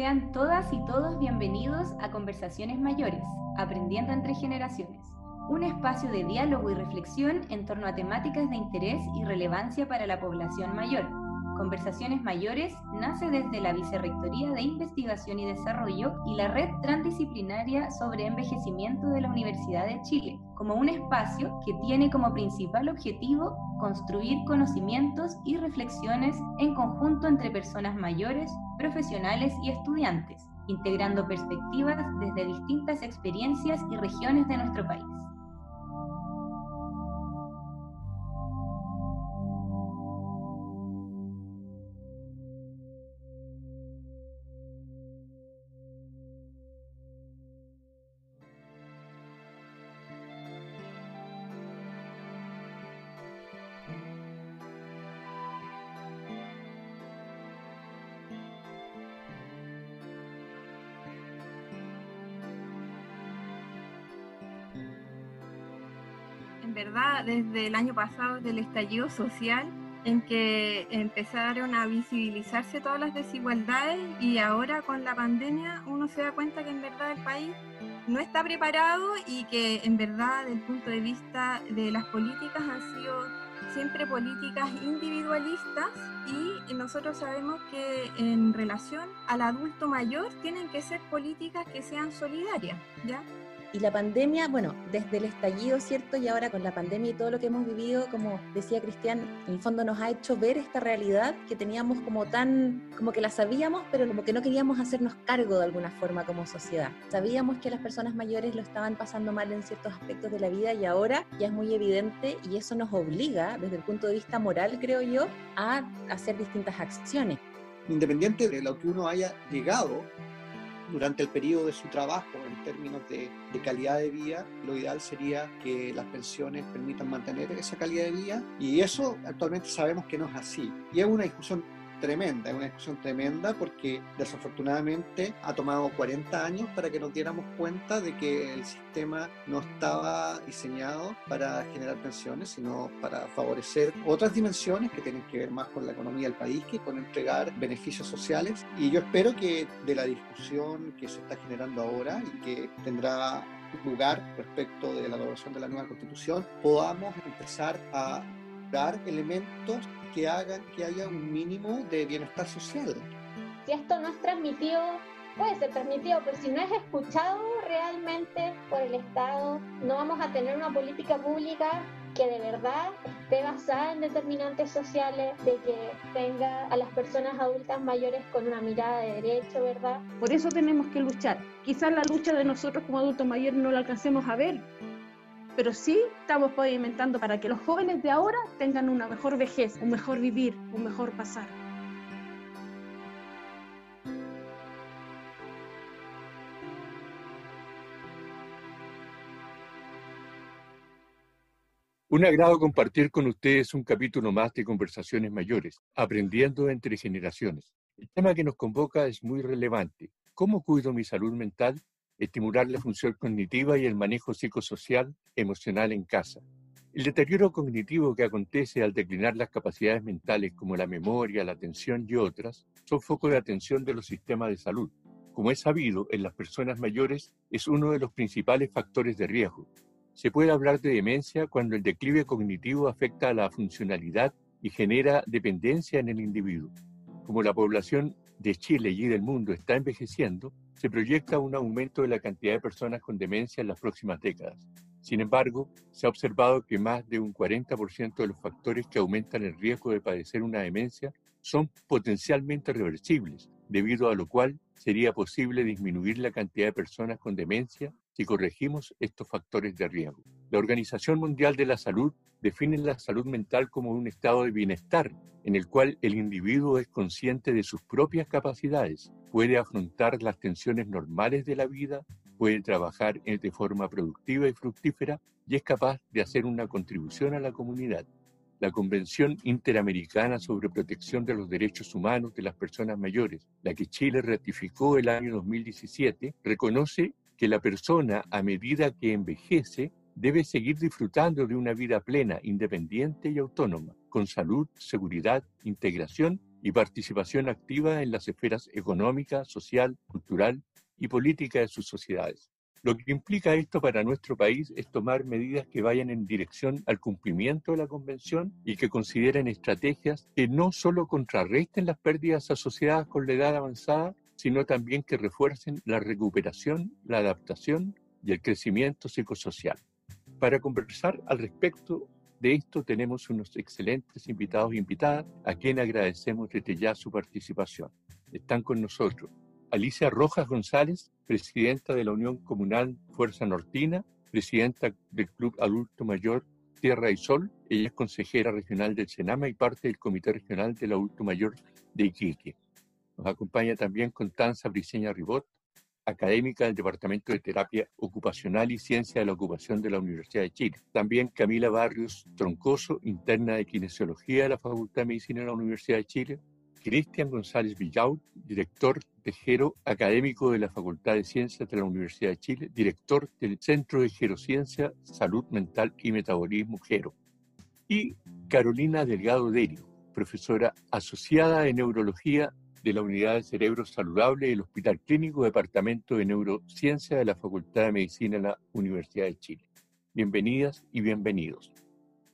Sean todas y todos bienvenidos a Conversaciones Mayores, Aprendiendo entre Generaciones, un espacio de diálogo y reflexión en torno a temáticas de interés y relevancia para la población mayor. Conversaciones Mayores nace desde la Vicerrectoría de Investigación y Desarrollo y la Red Transdisciplinaria sobre Envejecimiento de la Universidad de Chile, como un espacio que tiene como principal objetivo construir conocimientos y reflexiones en conjunto entre personas mayores, profesionales y estudiantes, integrando perspectivas desde distintas experiencias y regiones de nuestro país. Desde el año pasado, del estallido social, en que empezaron a visibilizarse todas las desigualdades y ahora con la pandemia uno se da cuenta que en verdad el país no está preparado y que en verdad desde el punto de vista de las políticas han sido siempre políticas individualistas y nosotros sabemos que en relación al adulto mayor tienen que ser políticas que sean solidarias, ¿ya? Y la pandemia, bueno, desde el estallido, ¿cierto? Y ahora con la pandemia y todo lo que hemos vivido, como decía Cristian, en el fondo nos ha hecho ver esta realidad que teníamos como tan, como que la sabíamos, pero como que no queríamos hacernos cargo de alguna forma como sociedad. Sabíamos que las personas mayores lo estaban pasando mal en ciertos aspectos de la vida y ahora ya es muy evidente y eso nos obliga, desde el punto de vista moral, creo yo, a hacer distintas acciones. Independiente de lo que uno haya llegado durante el periodo de su trabajo en términos de, calidad de vida, lo ideal sería que las pensiones permitan mantener esa calidad de vida y eso actualmente sabemos que no es así. Y es una discusión tremenda, es una discusión tremenda porque desafortunadamente ha tomado 40 años para que nos diéramos cuenta de que el sistema no estaba diseñado para generar pensiones, sino para favorecer otras dimensiones que tienen que ver más con la economía del país que con entregar beneficios sociales. Y yo espero que de la discusión que se está generando ahora y que tendrá lugar respecto de la elaboración de la nueva constitución, podamos empezar a dar elementos que hagan que haya un mínimo de bienestar social. Si esto no es transmitido, puede ser transmitido, pero si no es escuchado realmente por el Estado, no vamos a tener una política pública que de verdad esté basada en determinantes sociales, de que tenga a las personas adultas mayores con una mirada de derecho, ¿verdad? Por eso tenemos que luchar. Quizás la lucha de nosotros como adultos mayores no la alcancemos a ver, pero sí estamos pavimentando para que los jóvenes de ahora tengan una mejor vejez, un mejor vivir, un mejor pasar. Un agrado compartir con ustedes un capítulo más de Conversaciones Mayores, aprendiendo entre generaciones. El tema que nos convoca es muy relevante. ¿Cómo cuido mi salud mental estimular la función cognitiva y el manejo psicosocial emocional en casa. El deterioro cognitivo que acontece al declinar las capacidades mentales como la memoria, la atención y otras son foco de atención de los sistemas de salud. Como es sabido, en las personas mayores es uno de los principales factores de riesgo. Se puede hablar de demencia cuando el declive cognitivo afecta a la funcionalidad y genera dependencia en el individuo. Como la población de Chile y del mundo está envejeciendo, se proyecta un aumento de la cantidad de personas con demencia en las próximas décadas. Sin embargo, se ha observado que más de un 40% de los factores que aumentan el riesgo de padecer una demencia son potencialmente reversibles, debido a lo cual sería posible disminuir la cantidad de personas con demencia si corregimos estos factores de riesgo. La Organización Mundial de la Salud define la salud mental como un estado de bienestar en el cual el individuo es consciente de sus propias capacidades, puede afrontar las tensiones normales de la vida, puede trabajar de forma productiva y fructífera y es capaz de hacer una contribución a la comunidad. La Convención Interamericana sobre Protección de los Derechos Humanos de las Personas Mayores, la que Chile ratificó el año 2017, reconoce que la persona a medida que envejece debe seguir disfrutando de una vida plena, independiente y autónoma, con salud, seguridad, integración y participación activa en las esferas económica, social, cultural y política de sus sociedades. Lo que implica esto para nuestro país es tomar medidas que vayan en dirección al cumplimiento de la Convención y que consideren estrategias que no solo contrarresten las pérdidas asociadas con la edad avanzada, sino también que refuercen la recuperación, la adaptación y el crecimiento psicosocial. Para conversar al respecto de esto tenemos unos excelentes invitados e invitadas a quienes agradecemos desde ya su participación. Están con nosotros Alicia Rojas González, presidenta de la Unión Comunal Fuerza Nortina, presidenta del Club Adulto Mayor Tierra y Sol. Ella es consejera regional del Senama y parte del Comité Regional del Adulto Mayor de Iquique. Nos acompaña también Constanza Briceña Ribot, académica del Departamento de Terapia Ocupacional y Ciencia de la Ocupación de la Universidad de Chile. También Camila Barrios Troncoso, interna de Kinesiología de la Facultad de Medicina de la Universidad de Chile. Cristian González Villaut, director de Gero académico de la Facultad de Ciencias de la Universidad de Chile, director del Centro de Gerociencia, Salud Mental y Metabolismo Gero. Y Carolina Delgado Derio, profesora asociada de Neurología de la Unidad de Cerebro Saludable del Hospital Clínico Departamento de Neurociencia de la Facultad de Medicina de la Universidad de Chile. Bienvenidas y bienvenidos.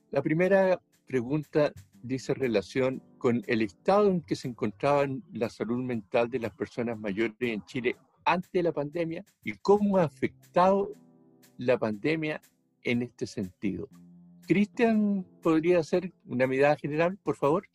La primera pregunta dice relación con el estado en que se encontraba la salud mental de las personas mayores en Chile antes de la pandemia y cómo ha afectado la pandemia en este sentido. Cristian, ¿podría hacer una mirada general, por favor?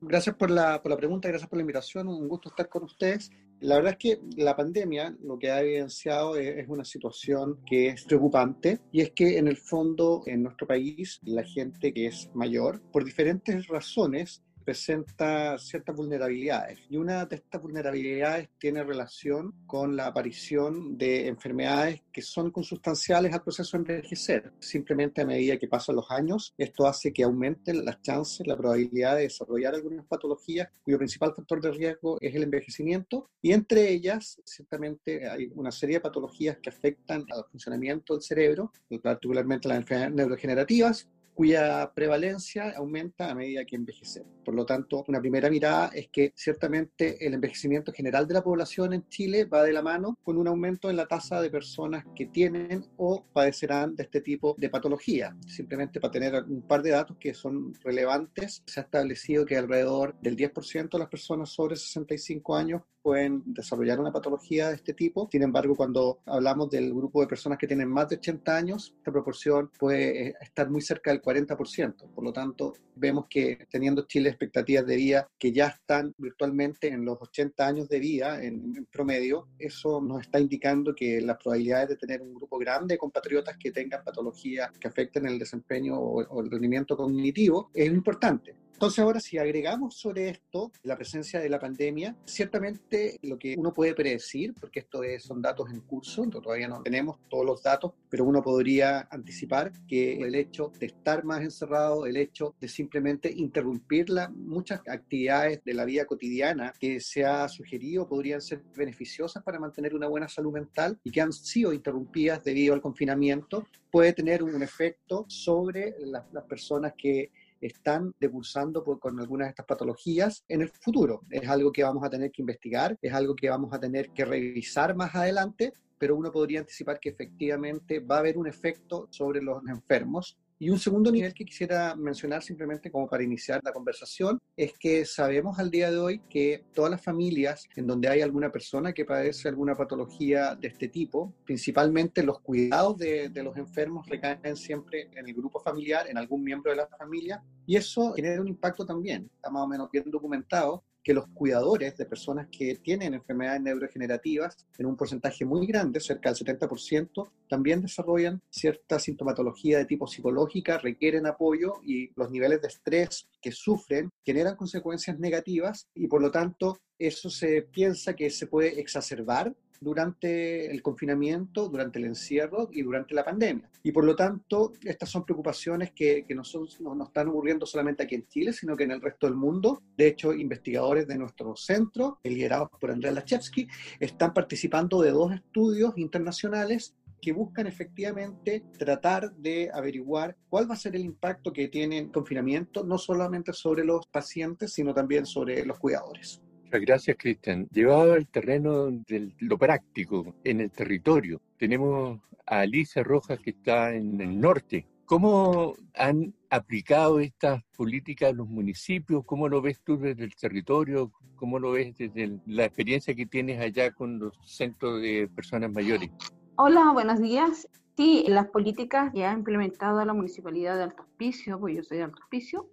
Gracias por la, por la pregunta, gracias por la invitación, un gusto estar con ustedes. La verdad es que la pandemia lo que ha evidenciado es, una situación que es preocupante y es que en el fondo en nuestro país la gente que es mayor, por diferentes razones, presenta ciertas vulnerabilidades y una de estas vulnerabilidades tiene relación con la aparición de enfermedades que son consustanciales al proceso de envejecer. Simplemente a medida que pasan los años, esto hace que aumenten las chances, la probabilidad de desarrollar algunas patologías cuyo principal factor de riesgo es el envejecimiento y entre ellas ciertamente hay una serie de patologías que afectan al funcionamiento del cerebro, particularmente las enfermedades neurodegenerativas, cuya prevalencia aumenta a medida que envejecemos. Por lo tanto, una primera mirada es que ciertamente el envejecimiento general de la población en Chile va de la mano con un aumento en la tasa de personas que tienen o padecerán de este tipo de patología. Simplemente para tener un par de datos que son relevantes, se ha establecido que alrededor del 10% de las personas sobre 65 años pueden desarrollar una patología de este tipo. Sin embargo, cuando hablamos del grupo de personas que tienen más de 80 años, esta proporción puede eh, estar muy cerca del 40%. Por lo tanto, vemos que teniendo Chile expectativas de vida que ya están virtualmente en los 80 años de vida en, promedio, eso nos está indicando que las probabilidades de tener un grupo grande de compatriotas que tengan patologías que afecten el desempeño o, o el rendimiento cognitivo es importante. Entonces ahora si agregamos sobre esto la presencia de la pandemia, ciertamente lo que uno puede predecir, porque esto son datos en curso, todavía no tenemos todos los datos, pero uno podría anticipar que el hecho de estar más encerrado, el hecho de simplemente interrumpir la, muchas actividades de la vida cotidiana que se ha sugerido podrían ser beneficiosas para mantener una buena salud mental y que han sido interrumpidas debido al confinamiento, puede tener un efecto sobre las personas que están debursando con algunas de estas patologías en el futuro. Es algo que vamos a tener que investigar, es algo que vamos a tener que revisar más adelante, pero uno podría anticipar que efectivamente va a haber un efecto sobre los enfermos y un segundo nivel que quisiera mencionar simplemente como para iniciar la conversación es que sabemos al día de hoy que todas las familias en donde hay alguna persona que padece alguna patología de este tipo, principalmente los cuidados de, de los enfermos recaen siempre en el grupo familiar, en algún miembro de la familia, y eso genera un impacto también, está más o menos bien documentado, que los cuidadores de personas que tienen enfermedades neurodegenerativas, en un porcentaje muy grande, cerca del 70%, también desarrollan cierta sintomatología de tipo psicológica, requieren apoyo y los niveles de estrés que sufren generan consecuencias negativas y por lo tanto eso se piensa que se puede exacerbar durante el confinamiento, durante el encierro y durante la pandemia. Y por lo tanto, estas son preocupaciones que, que no, no, están ocurriendo solamente aquí en Chile, sino que en el resto del mundo. De hecho, investigadores de nuestro centro, liderados por Andrés Lachevsky, están participando de dos estudios internacionales que buscan efectivamente tratar de averiguar cuál va a ser el impacto que tiene el confinamiento, no solamente sobre los pacientes, sino también sobre los cuidadores. Muchas gracias, Cristian. Llevado al terreno de lo práctico, en el territorio, tenemos a Alicia Rojas que está en el norte. ¿Cómo han aplicado estas políticas los municipios? ¿Cómo lo ves tú desde el territorio? ¿Cómo lo ves desde la experiencia que tienes allá con los centros de personas mayores? Hola, buenos días. Sí, las políticas que ha implementado la Municipalidad de Alto Hospicio, pues yo soy de Alto Hospicio,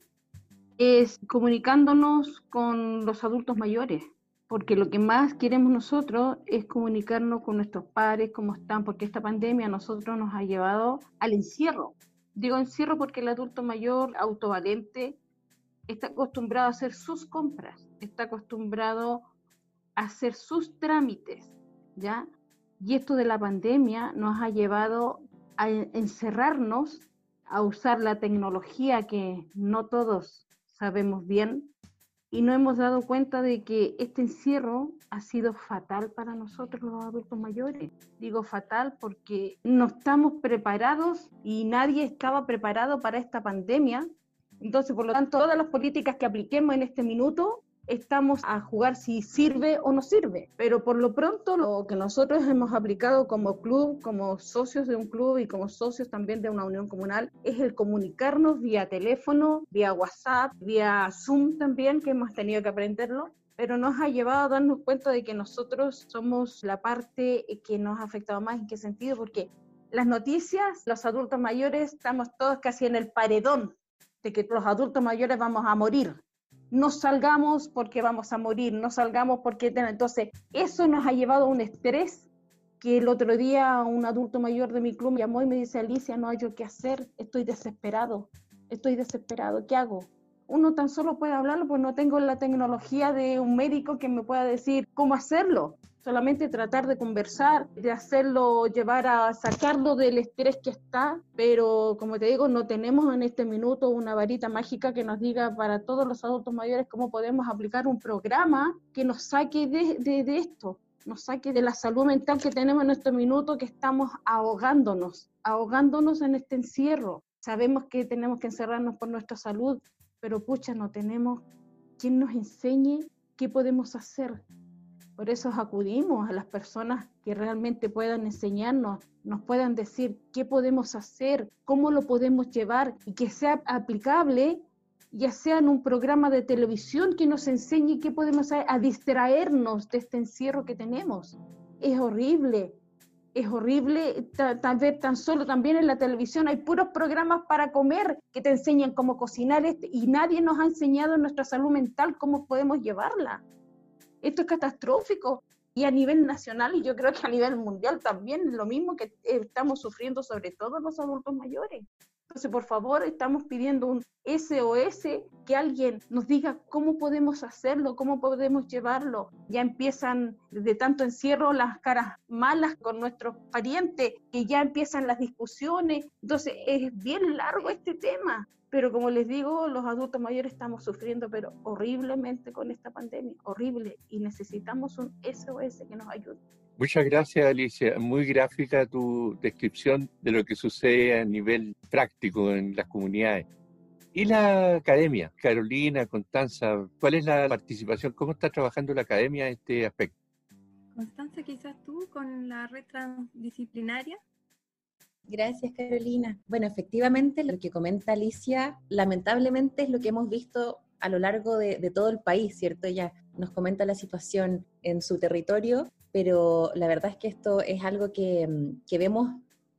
es comunicándonos con los adultos mayores, porque lo que más queremos nosotros es comunicarnos con nuestros padres, cómo están, porque esta pandemia a nosotros nos ha llevado al encierro. Digo encierro porque el adulto mayor autovalente está acostumbrado a hacer sus compras, está acostumbrado a hacer sus trámites, ¿ya? Y esto de la pandemia nos ha llevado a encerrarnos, a usar la tecnología que no todos sabemos bien, y no hemos dado cuenta de que este encierro ha sido fatal para nosotros los adultos mayores. Digo fatal porque no estamos preparados y nadie estaba preparado para esta pandemia. Entonces, por lo tanto, todas las políticas que apliquemos en este minuto estamos a jugar si sirve o no sirve. Pero por lo pronto lo que nosotros hemos aplicado como club, como socios de un club y como socios también de una unión comunal, es el comunicarnos vía teléfono, vía WhatsApp, vía Zoom también, que hemos tenido que aprenderlo pero nos ha llevado a darnos cuenta de que nosotros somos la parte que nos ha afectado más. ¿En qué sentido? Porque las noticias, los adultos mayores, estamos todos casi en el paredón de que los adultos mayores vamos a morir no salgamos porque vamos a morir, no salgamos porque... Entonces, eso nos ha llevado a un estrés que el otro día un adulto mayor de mi club me llamó y me dice, Alicia, no hay yo qué hacer, estoy desesperado, estoy desesperado, ¿qué hago? Uno tan solo puede hablarlo, pues no tengo la tecnología de un médico que me pueda decir cómo hacerlo solamente tratar de conversar, de hacerlo, llevar a sacarlo del estrés que está, pero como te digo, no tenemos en este minuto una varita mágica que nos diga para todos los adultos mayores cómo podemos aplicar un programa que nos saque de, de, esto, nos saque de la salud mental que tenemos en este minuto que estamos ahogándonos, ahogándonos en este encierro. Sabemos que tenemos que encerrarnos por nuestra salud, pero pucha, no tenemos quien nos enseñe qué podemos hacer, por eso acudimos a las personas que realmente puedan enseñarnos, nos puedan decir qué podemos hacer, cómo lo podemos llevar y que sea aplicable, ya sea en un programa de televisión que nos enseñe qué podemos hacer a distraernos de este encierro que tenemos. Es horrible, es horrible, tal vez tan solo también en la televisión hay puros programas para comer que te enseñan cómo cocinar este, y nadie nos ha enseñado en nuestra salud mental cómo podemos llevarla. Esto es catastrófico. Y a nivel nacional, y yo creo que a nivel mundial también, lo mismo que estamos sufriendo sobre todo los adultos mayores. Entonces, por favor, estamos pidiendo un SOS, que alguien nos diga cómo podemos hacerlo, cómo podemos llevarlo. Ya empiezan de tanto encierro las caras malas con nuestros parientes, que ya empiezan las discusiones. Entonces, es bien largo este tema. Pero como les digo, los adultos mayores estamos sufriendo, pero horriblemente con esta pandemia, horrible, y necesitamos un SOS que nos ayude. Muchas gracias, Alicia. Muy gráfica tu descripción de lo que sucede a nivel práctico en las comunidades. ¿Y la academia? Carolina, Constanza, ¿cuál es la participación? ¿Cómo está trabajando la academia en este aspecto? Constanza, quizás tú con la red transdisciplinaria Gracias, Carolina. Bueno, efectivamente, lo que comenta Alicia, lamentablemente es lo que hemos visto a lo largo de, todo el país, ¿cierto? Ella nos comenta la situación en su territorio, pero la verdad es que esto es algo que, que vemos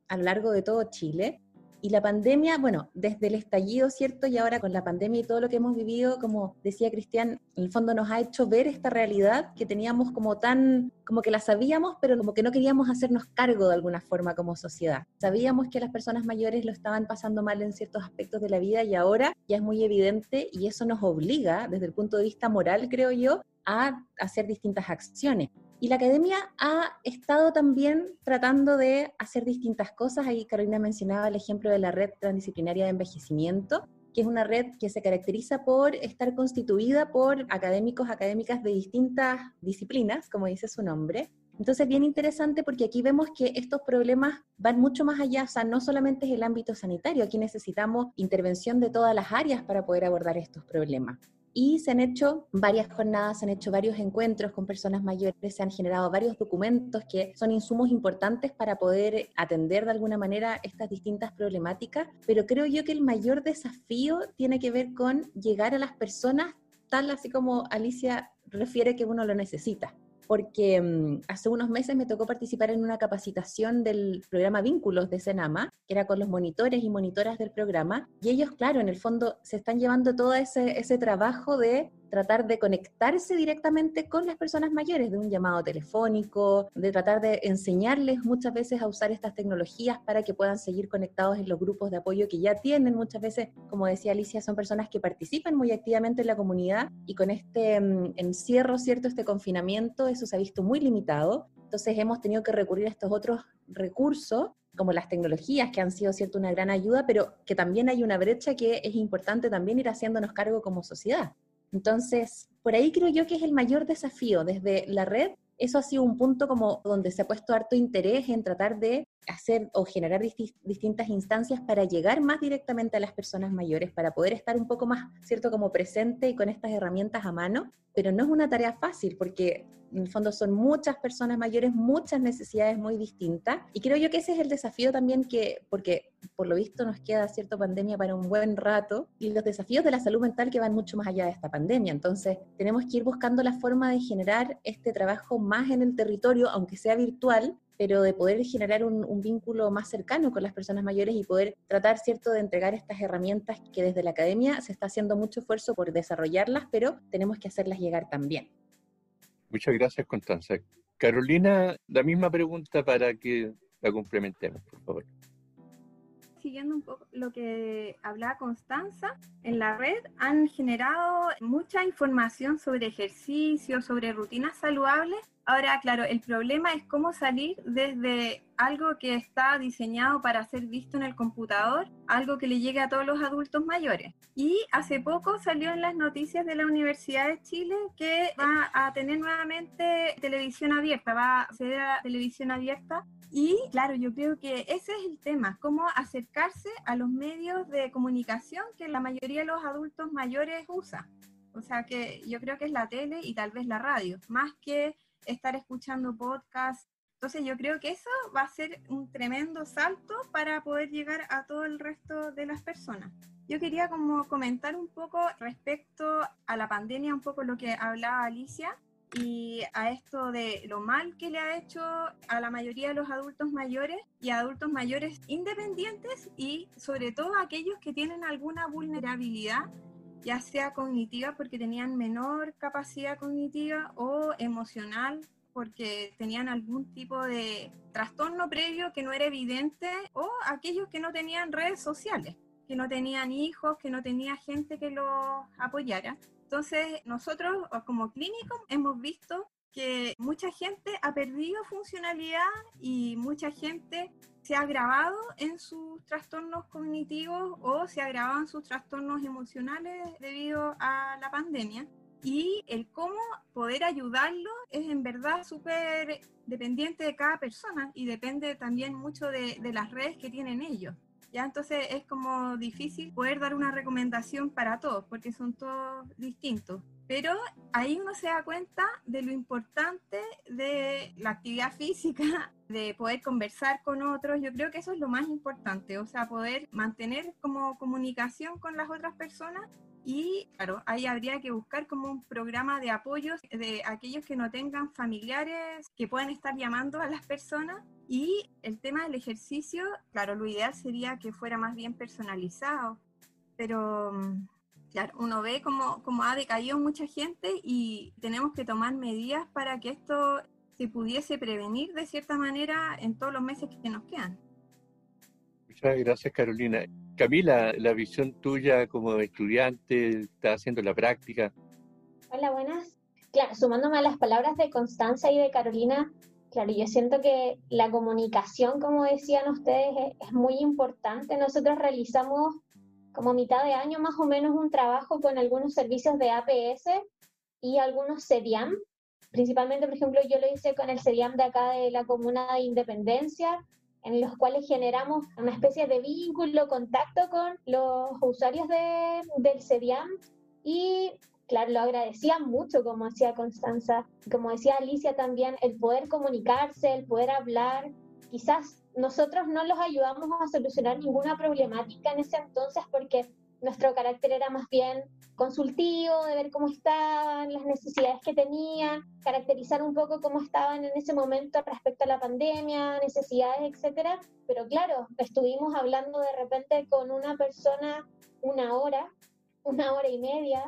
a lo largo de todo Chile y la pandemia, bueno, desde el estallido, ¿cierto? Y ahora con la pandemia y todo lo que hemos vivido, como decía Cristian, en el fondo nos ha hecho ver esta realidad que teníamos como tan, como que la sabíamos, pero como que no queríamos hacernos cargo de alguna forma como sociedad. Sabíamos que las personas mayores lo estaban pasando mal en ciertos aspectos de la vida y ahora ya es muy evidente y eso nos obliga, desde el punto de vista moral, creo yo, a hacer distintas acciones. Y la academia ha estado también tratando de hacer distintas cosas. Ahí Carolina mencionaba el ejemplo de la red transdisciplinaria de envejecimiento, que es una red que se caracteriza por estar constituida por académicos, académicas de distintas disciplinas, como dice su nombre, Entonces, bien interesante porque aquí vemos que estos problemas van mucho más allá, o sea, no solamente es el ámbito sanitario, aquí necesitamos intervención de todas las áreas para poder abordar estos problemas y se han hecho varias jornadas, se han hecho varios encuentros con personas mayores, se han generado varios documentos que son insumos importantes para poder atender de alguna manera estas distintas problemáticas, pero creo yo que el mayor desafío tiene que ver con llegar a las personas tal así como Alicia refiere que uno lo necesita porque mm, hace unos meses me tocó participar en una capacitación del programa Vínculos de Senama, que era con los monitores y monitoras del programa, y ellos, claro, en el fondo se están llevando todo ese, ese trabajo de tratar de conectarse directamente con las personas mayores, de un llamado telefónico, de tratar de enseñarles muchas veces a usar estas tecnologías para que puedan seguir conectados en los grupos de apoyo que ya tienen. Muchas veces, como decía Alicia, son personas que participan muy activamente en la comunidad y con este mm, encierro, ¿cierto? Este confinamiento, eso se ha visto muy limitado. Entonces hemos tenido que recurrir a estos otros recursos como las tecnologías que han sido cierto una gran ayuda, pero que también hay una brecha que es importante también ir haciéndonos cargo como sociedad. Entonces, por ahí creo yo que es el mayor desafío desde la red. Eso ha sido un punto como donde se ha puesto harto interés en tratar de hacer o generar distintas instancias para llegar más directamente a las personas mayores, para poder estar un poco más, ¿cierto?, como presente y con estas herramientas a mano, pero no es una tarea fácil porque en el fondo son muchas personas mayores, muchas necesidades muy distintas. Y creo yo que ese es el desafío también que, porque por lo visto nos queda cierta pandemia para un buen rato, y los desafíos de la salud mental que van mucho más allá de esta pandemia. Entonces, tenemos que ir buscando la forma de generar este trabajo más en el territorio, aunque sea virtual, pero de poder generar un, un, vínculo más cercano con las personas mayores y poder tratar, ¿cierto?, de entregar estas herramientas que desde la academia se está haciendo mucho esfuerzo por desarrollarlas, pero tenemos que hacerlas llegar también. Muchas gracias, Constanza. Carolina, la misma pregunta para que la complementemos, por favor. Siguiendo un poco lo que hablaba Constanza, en la red han generado mucha información sobre ejercicio, sobre rutinas saludables Ahora, claro, el problema es cómo salir desde algo que está diseñado para ser visto en el computador, algo que le llegue a todos los adultos mayores. Y hace poco salió en las noticias de la Universidad de Chile que va a tener nuevamente televisión abierta, va a ser a televisión abierta. Y claro, yo creo que ese es el tema, cómo acercarse a los medios de comunicación que la mayoría de los adultos mayores usan. O sea que yo creo que es la tele y tal vez la radio, más que estar escuchando podcasts. Entonces yo creo que eso va a ser un tremendo salto para poder llegar a todo el resto de las personas. Yo quería como comentar un poco respecto a la pandemia, un poco lo que hablaba Alicia y a esto de lo mal que le ha hecho a la mayoría de los adultos mayores y a adultos mayores independientes y sobre todo a aquellos que tienen alguna vulnerabilidad ya sea cognitiva porque tenían menor capacidad cognitiva o emocional porque tenían algún tipo de trastorno previo que no era evidente o aquellos que no tenían redes sociales, que no tenían hijos, que no tenía gente que los apoyara. Entonces, nosotros como clínico hemos visto que mucha gente ha perdido funcionalidad y mucha gente se ha agravado en sus trastornos cognitivos o se en sus trastornos emocionales debido a la pandemia. Y el cómo poder ayudarlo es en verdad súper dependiente de cada persona y depende también mucho de, de las redes que tienen ellos. ¿ya? Entonces es como difícil poder dar una recomendación para todos porque son todos distintos. Pero ahí uno se da cuenta de lo importante de la actividad física, de poder conversar con otros. Yo creo que eso es lo más importante, o sea, poder mantener como comunicación con las otras personas y claro, ahí habría que buscar como un programa de apoyo de aquellos que no tengan familiares que puedan estar llamando a las personas. Y el tema del ejercicio, claro, lo ideal sería que fuera más bien personalizado, pero mm, claro, uno ve cómo, cómo ha decaído mucha gente y tenemos que tomar medidas para que esto se pudiese prevenir de cierta manera en todos los meses que nos quedan. Muchas gracias, Carolina. Camila, la visión tuya como estudiante, está haciendo la práctica. Hola, buenas. Claro, sumándome a las palabras de Constanza y de Carolina, claro, yo siento que la comunicación, como decían ustedes, es, es muy importante. Nosotros realizamos como mitad de año más o menos un trabajo con algunos servicios de APS y algunos CEDIAM Principalmente, por ejemplo, yo lo hice con el CEDIAM de acá de la Comuna de Independencia, en los cuales generamos una especie de vínculo, contacto con los usuarios de, del CEDIAM y claro, lo agradecía mucho, como decía Constanza, como decía Alicia también, el poder comunicarse, el poder hablar. Quizás nosotros no los ayudamos a solucionar ninguna problemática en ese entonces porque nuestro carácter era más bien consultivo, de ver cómo estaban, las necesidades que tenían, caracterizar un poco cómo estaban en ese momento respecto a la pandemia, necesidades, etcétera. Pero claro, estuvimos hablando de repente con una persona una hora, una hora y media,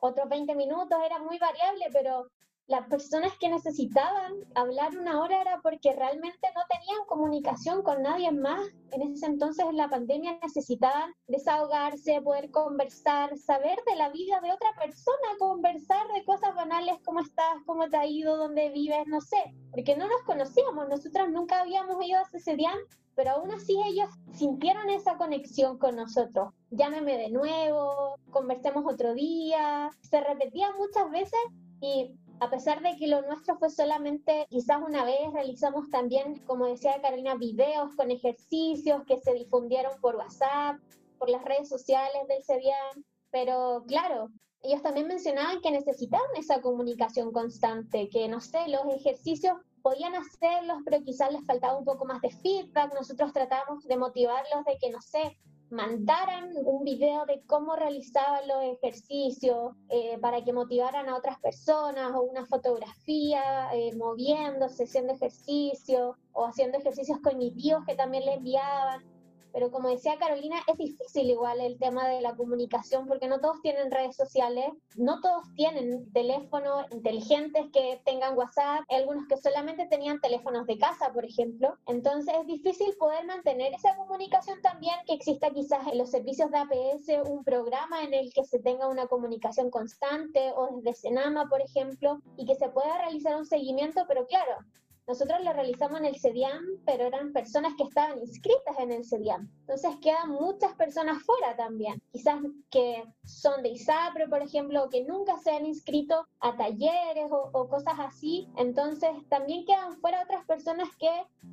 otros 20 minutos, era muy variable, pero las personas que necesitaban hablar una hora era porque realmente no tenían comunicación con nadie más. En ese entonces, en la pandemia, necesitaban desahogarse, poder conversar, saber de la vida de otra persona, conversar de cosas banales, cómo estás, cómo te ha ido, dónde vives, no sé, porque no nos conocíamos, nosotros nunca habíamos ido a CCDIAN, pero aún así ellos sintieron esa conexión con nosotros. Llámeme de nuevo, conversemos otro día, se repetía muchas veces y a pesar de que lo nuestro fue solamente quizás una vez, realizamos también, como decía Carolina, videos con ejercicios que se difundieron por WhatsApp, por las redes sociales del CEDIAN, pero claro, ellos también mencionaban que necesitaban esa comunicación constante, que no sé, los ejercicios podían hacerlos, pero quizás les faltaba un poco más de feedback. Nosotros tratamos de motivarlos de que, no sé, mandaran un video de cómo realizaban los ejercicios eh, para que motivaran a otras personas o una fotografía eh, moviéndose, haciendo ejercicio o haciendo ejercicios cognitivos que también le enviaban. Pero como decía Carolina, es difícil igual el tema de la comunicación porque no todos tienen redes sociales, no todos tienen teléfonos inteligentes que tengan WhatsApp, hay algunos que solamente tenían teléfonos de casa, por ejemplo. Entonces es difícil poder mantener esa comunicación también, que exista quizás en los servicios de APS un programa en el que se tenga una comunicación constante o desde Senama, por ejemplo, y que se pueda realizar un seguimiento, pero claro, nosotros lo realizamos en el CEDIAM, pero eran personas que estaban inscritas en el CEDIAM. Entonces quedan muchas personas fuera también. Quizás que son de ISAPRE, por ejemplo, o que nunca se han inscrito a talleres o, cosas así. Entonces también quedan fuera otras personas que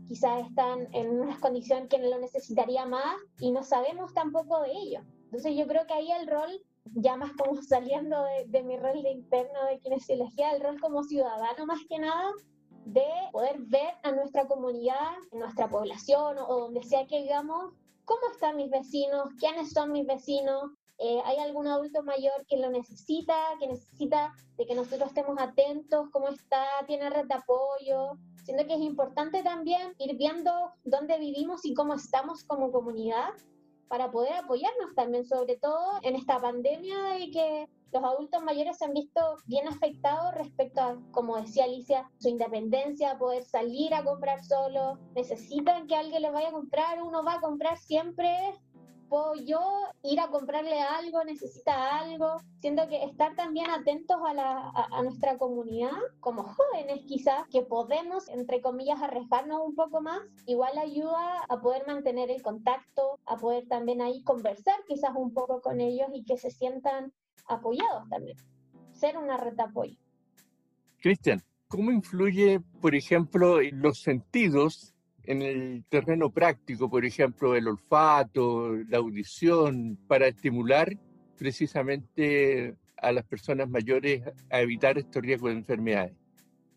quizás están en una condición que lo necesitaría más y no sabemos tampoco de ello. Entonces yo creo que ahí el rol ya más como saliendo de, de, mi rol de interno de kinesiología, el rol como ciudadano más que nada, de poder ver a nuestra comunidad, nuestra población o, donde sea que vivamos, cómo están mis vecinos, quiénes son mis vecinos, eh, hay algún adulto mayor que lo necesita, que necesita de que nosotros estemos atentos, cómo está, tiene red de apoyo. Siento que es importante también ir viendo dónde vivimos y cómo estamos como comunidad para poder apoyarnos también, sobre todo en esta pandemia y que los adultos mayores se han visto bien afectados respecto a, como decía Alicia, su independencia, poder salir a comprar solo, necesitan que alguien les vaya a comprar, uno va a comprar siempre puedo yo ir a comprarle algo, necesita algo, siento que estar también atentos a, la, a, nuestra comunidad, como jóvenes quizás, que podemos, entre comillas, arriesgarnos un poco más, igual ayuda a poder mantener el contacto, a poder también ahí conversar quizás un poco con ellos y que se sientan apoyados también, ser una red de apoyo. Cristian, ¿cómo influye, por ejemplo, los sentidos en el terreno práctico, por ejemplo, el olfato, la audición, para estimular precisamente a las personas mayores a evitar estos riesgos de enfermedades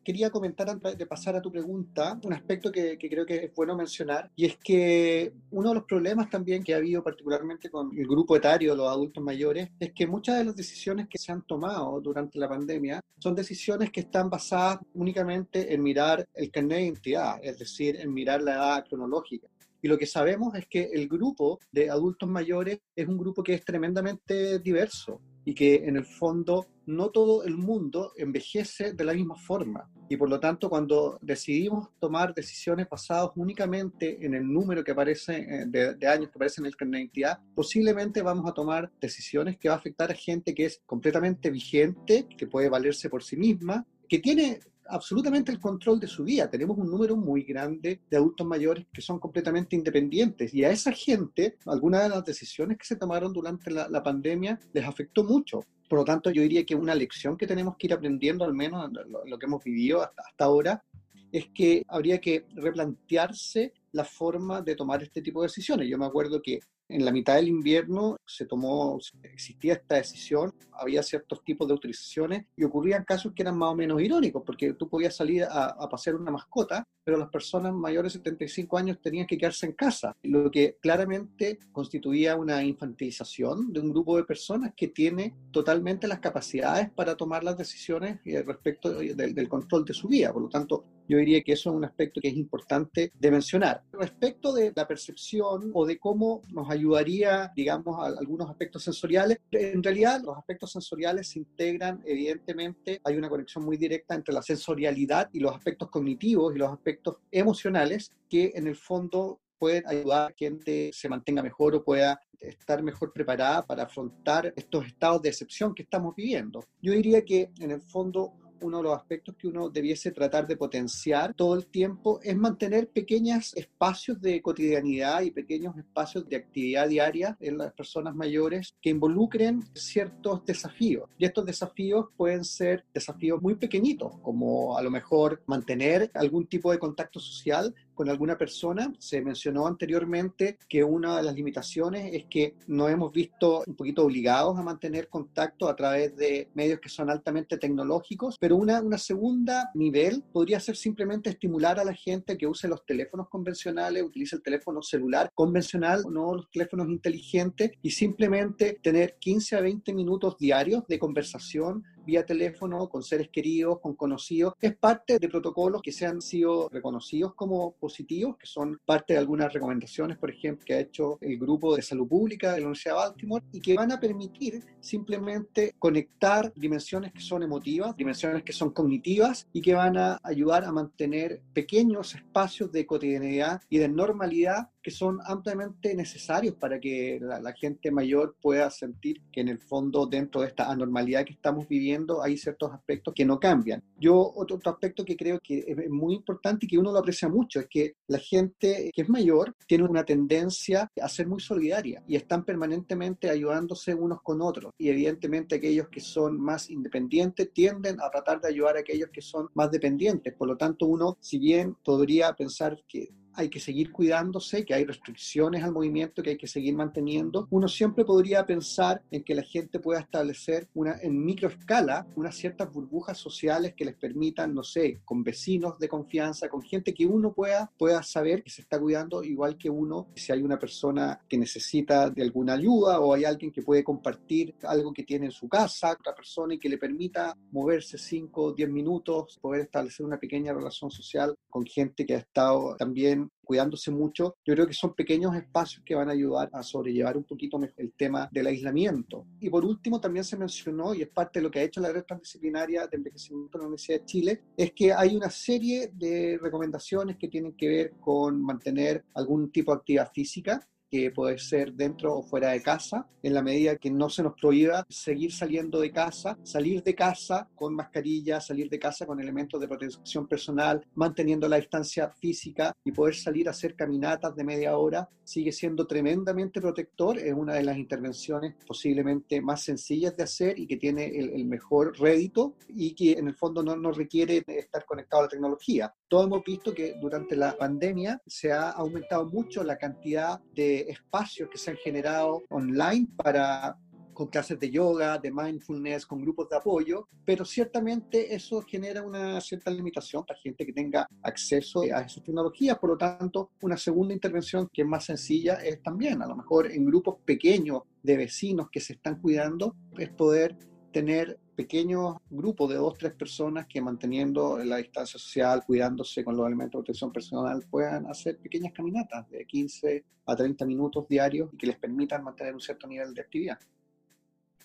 quería comentar antes de pasar a tu pregunta un aspecto que, creo que es bueno mencionar y es que uno de los problemas también que ha habido particularmente con el grupo etario los adultos mayores es que muchas de las decisiones que se han tomado durante la pandemia son decisiones que están basadas únicamente en mirar el carnet de identidad, es decir, en mirar la edad cronológica. Y lo que sabemos es que el grupo de adultos mayores es un grupo que es tremendamente diverso y que en el fondo no todo el mundo envejece de la misma forma. Y por lo tanto, cuando decidimos tomar decisiones basadas únicamente en el número que aparece eh, de, años que aparece en el carnet de identidad, posiblemente vamos a tomar decisiones que va a afectar a gente que es completamente vigente, que puede valerse por sí misma, que tiene absolutamente el control de su vida. Tenemos un número muy grande de adultos mayores que son completamente independientes y a esa gente, algunas de las decisiones que se tomaron durante la, la pandemia les afectó mucho. Por lo tanto, yo diría que una lección que tenemos que ir aprendiendo, al menos lo, lo que hemos vivido hasta, hasta ahora, es que habría que replantearse la forma de tomar este tipo de decisiones. Yo me acuerdo que en la mitad del invierno se tomó, existía esta decisión, había ciertos tipos de autorizaciones y ocurrían casos que eran más o menos irónicos, porque tú podías salir a, a pasear una mascota, pero las personas mayores de 75 años tenían que quedarse en casa, lo que claramente constituía una infantilización de un grupo de personas que tiene totalmente las capacidades para tomar las decisiones eh, respecto del, del control de su vida. Por lo tanto, yo diría que eso es un aspecto que es importante de mencionar. Respecto de la percepción o de cómo nos ayudaría, digamos, a algunos aspectos sensoriales, en realidad los aspectos sensoriales se integran, evidentemente, hay una conexión muy directa entre la sensorialidad y los aspectos cognitivos y los aspectos emocionales que en el fondo pueden ayudar a que gente se mantenga mejor o pueda estar mejor preparada para afrontar estos estados de excepción que estamos viviendo. Yo diría que en el fondo uno de los aspectos que uno debiese tratar de potenciar todo el tiempo es mantener pequeños espacios de cotidianidad y pequeños espacios de actividad diaria en las personas mayores que involucren ciertos desafíos. Y estos desafíos pueden ser desafíos muy pequeñitos, como a lo mejor mantener algún tipo de contacto social con alguna persona. Se mencionó anteriormente que una de las limitaciones es que nos hemos visto un poquito obligados a mantener contacto a través de medios que son altamente tecnológicos, pero una, una segunda nivel podría ser simplemente estimular a la gente que use los teléfonos convencionales, utilice el teléfono celular convencional, no los teléfonos inteligentes, y simplemente tener 15 a 20 minutos diarios de conversación vía teléfono con seres queridos, con conocidos, es parte de protocolos que se han sido reconocidos como positivos, que son parte de algunas recomendaciones, por ejemplo, que ha hecho el Grupo de Salud Pública de la Universidad de Baltimore y que van a permitir simplemente conectar dimensiones que son emotivas, dimensiones que son cognitivas y que van a ayudar a mantener pequeños espacios de cotidianidad y de normalidad que son ampliamente necesarios para que la, la, gente mayor pueda sentir que en el fondo dentro de esta anormalidad que estamos viviendo hay ciertos aspectos que no cambian. Yo otro, otro aspecto que creo que es muy importante y que uno lo aprecia mucho es que la gente que es mayor tiene una tendencia a ser muy solidaria y están permanentemente ayudándose unos con otros y evidentemente aquellos que son más independientes tienden a tratar de ayudar a aquellos que son más dependientes. Por lo tanto, uno, si bien podría pensar que hay que seguir cuidándose, que hay restricciones al movimiento que hay que seguir manteniendo, uno siempre podría pensar en que la gente pueda establecer una, en microescala unas ciertas burbujas sociales que les permitan, no sé, con vecinos de confianza, con gente que uno pueda, pueda saber que se está cuidando igual que uno, si hay una persona que necesita de alguna ayuda o hay alguien que puede compartir algo que tiene en su casa, otra persona y que le permita moverse 5 o 10 minutos, poder establecer una pequeña relación social con gente que ha estado también cuidándose mucho, yo creo que son pequeños espacios que van a ayudar a sobrellevar un poquito el tema del aislamiento. Y por último, también se mencionó, y es parte de lo que ha hecho la red transdisciplinaria de envejecimiento de la Universidad de Chile, es que hay una serie de recomendaciones que tienen que ver con mantener algún tipo de actividad física, que puede ser dentro o fuera de casa, en la medida que no se nos prohíba seguir saliendo de casa, salir de casa con mascarilla, salir de casa con elementos de protección personal, manteniendo la distancia física y poder salir a hacer caminatas de media hora, sigue siendo tremendamente protector, es una de las intervenciones posiblemente más sencillas de hacer y que tiene el, el mejor rédito y que en el fondo no, no requiere estar conectado a la tecnología. Todos hemos visto que durante la pandemia se ha aumentado mucho la cantidad de espacios que se han generado online para con clases de yoga, de mindfulness, con grupos de apoyo, pero ciertamente eso genera una cierta limitación para gente que tenga acceso a esas tecnologías. Por lo tanto, una segunda intervención que es más sencilla es también, a lo mejor en grupos pequeños de vecinos que se están cuidando, es poder tener pequeños grupos de dos, tres personas que manteniendo la distancia social, cuidándose con los elementos de protección personal, puedan hacer pequeñas caminatas de 15 a 30 minutos diarios y que les permitan mantener un cierto nivel de actividad.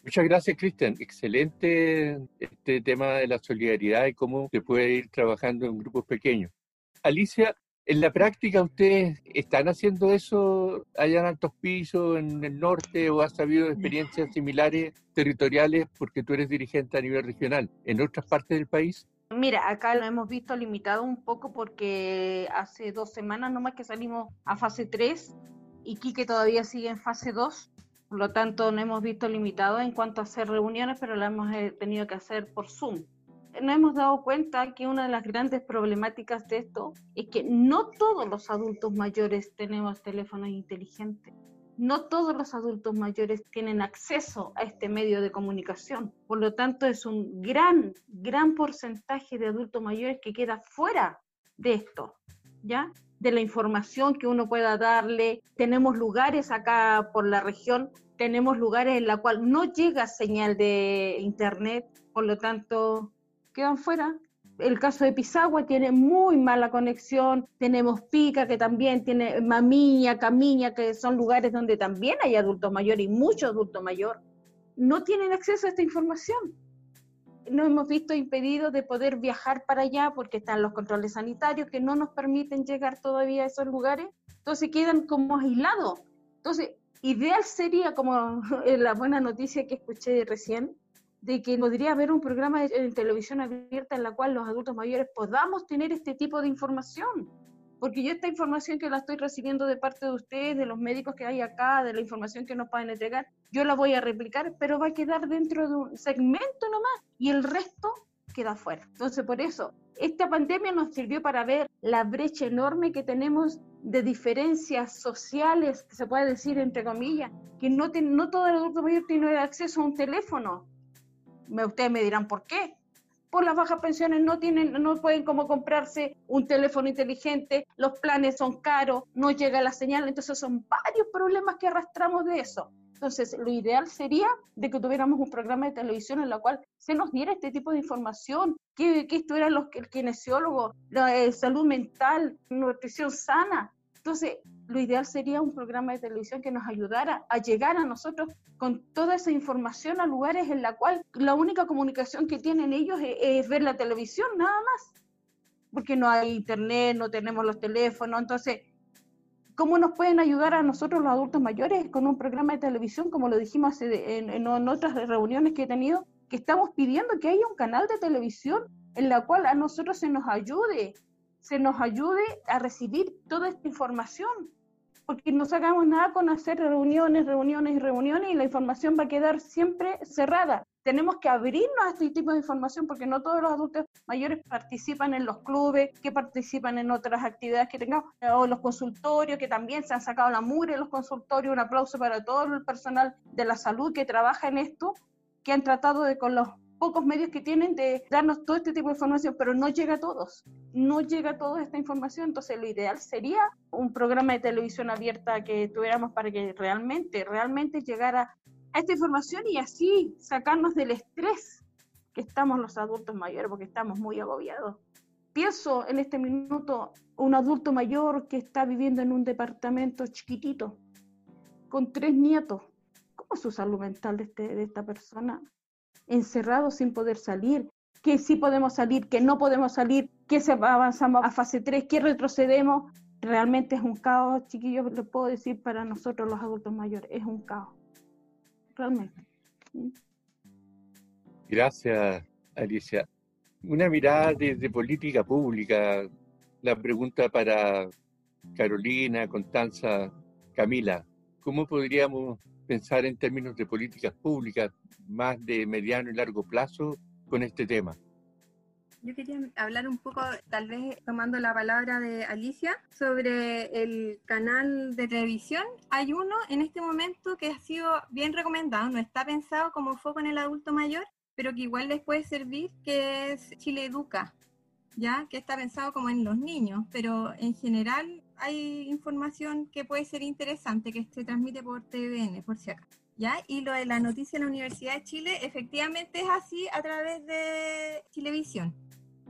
Muchas gracias, Cristian. Excelente este tema de la solidaridad y cómo se puede ir trabajando en grupos pequeños. Alicia, en la práctica, ¿ustedes están haciendo eso allá en Altos Pisos, en el norte, o has sabido experiencias similares territoriales porque tú eres dirigente a nivel regional en otras partes del país? Mira, acá lo hemos visto limitado un poco porque hace dos semanas nomás que salimos a fase 3 y Quique todavía sigue en fase 2. Por lo tanto, no hemos visto limitado en cuanto a hacer reuniones, pero lo hemos eh, tenido que hacer por Zoom. Nos hemos dado cuenta que una de las grandes problemáticas de esto es que no todos los adultos mayores tenemos teléfonos inteligentes no todos los adultos mayores tienen acceso a este medio de comunicación. Por lo tanto, es un gran, gran porcentaje de adultos mayores que queda fuera de esto, ¿ya? De la información que uno pueda darle. Tenemos lugares acá por la región, tenemos lugares en la cual no llega señal de internet, por lo tanto, quedan fuera el caso de Pisagua tiene muy mala conexión, tenemos Pica que también tiene Mamiña, Camiña, que son lugares donde también hay adultos mayores y mucho adulto mayor, no tienen acceso a esta información. Nos hemos visto impedidos de poder viajar para allá porque están los controles sanitarios que no nos permiten llegar todavía a esos lugares, entonces quedan como aislados. Entonces, ideal sería, como la buena noticia que escuché recién, de que podría haber un programa de, televisión abierta en la cual los adultos mayores podamos tener este tipo de información. Porque yo esta información que la estoy recibiendo de parte de ustedes, de los médicos que hay acá, de la información que nos pueden entregar, yo la voy a replicar, pero va a quedar dentro de un segmento nomás y el resto queda fuera. Entonces, por eso, esta pandemia nos sirvió para ver la brecha enorme que tenemos de diferencias sociales, se puede decir entre comillas, que no, no todo el adulto mayor tiene acceso a un teléfono, ustedes me dirán por qué. Por las bajas pensiones no tienen, no pueden como comprarse un teléfono inteligente, los planes son caros, no llega la señal, entonces son varios problemas que arrastramos de eso. Entonces, lo ideal sería de que tuviéramos un programa de televisión en el cual se nos diera este tipo de información, que, que estuvieran los kinesiólogos, la salud mental, nutrición sana, entonces, lo ideal sería un programa de televisión que nos ayudara a llegar a nosotros con toda esa información a lugares en la cual la única comunicación que tienen ellos es, ver la televisión, nada más. Porque no hay internet, no tenemos los teléfonos. Entonces, ¿cómo nos pueden ayudar a nosotros los adultos mayores con un programa de televisión, como lo dijimos en, en otras reuniones que he tenido, que estamos pidiendo que haya un canal de televisión en la cual a nosotros se nos ayude se nos ayude a recibir toda esta información, porque no sacamos nada con hacer reuniones, reuniones y reuniones y la información va a quedar siempre cerrada. Tenemos que abrirnos a este tipo de información porque no todos los adultos mayores participan en los clubes, que participan en otras actividades que tengamos, o los consultorios, que también se han sacado la mure en los consultorios. Un aplauso para todo el personal de la salud que trabaja en esto, que han tratado de con los pocos medios que tienen de darnos todo este tipo de información, pero no llega a todos, no llega a toda esta información, entonces lo ideal sería un programa de televisión abierta que tuviéramos para que realmente, realmente llegara a esta información y así sacarnos del estrés que estamos los adultos mayores, porque estamos muy agobiados. Pienso en este minuto un adulto mayor que está viviendo en un departamento chiquitito, con tres nietos. ¿Cómo es su salud mental de, este, de esta persona? Encerrados sin poder salir, que sí podemos salir, que no podemos salir, que avanzamos a fase 3, que retrocedemos. Realmente es un caos, chiquillos, lo puedo decir para nosotros los adultos mayores, es un caos. Realmente. Gracias, Alicia. Una mirada de política pública. La pregunta para Carolina, Constanza, Camila. ¿Cómo podríamos pensar en términos de políticas públicas más de mediano y largo plazo con este tema. Yo quería hablar un poco, tal vez tomando la palabra de Alicia, sobre el canal de televisión. Hay uno en este momento que ha sido bien recomendado, no está pensado como foco en el adulto mayor, pero que igual les puede servir, que es Chile Educa, ya que está pensado como en los niños, pero en general hay información que puede ser interesante que se transmite por TVN, por si acaso. ¿Ya? Y lo de la noticia en la Universidad de Chile, efectivamente es así a través de televisión.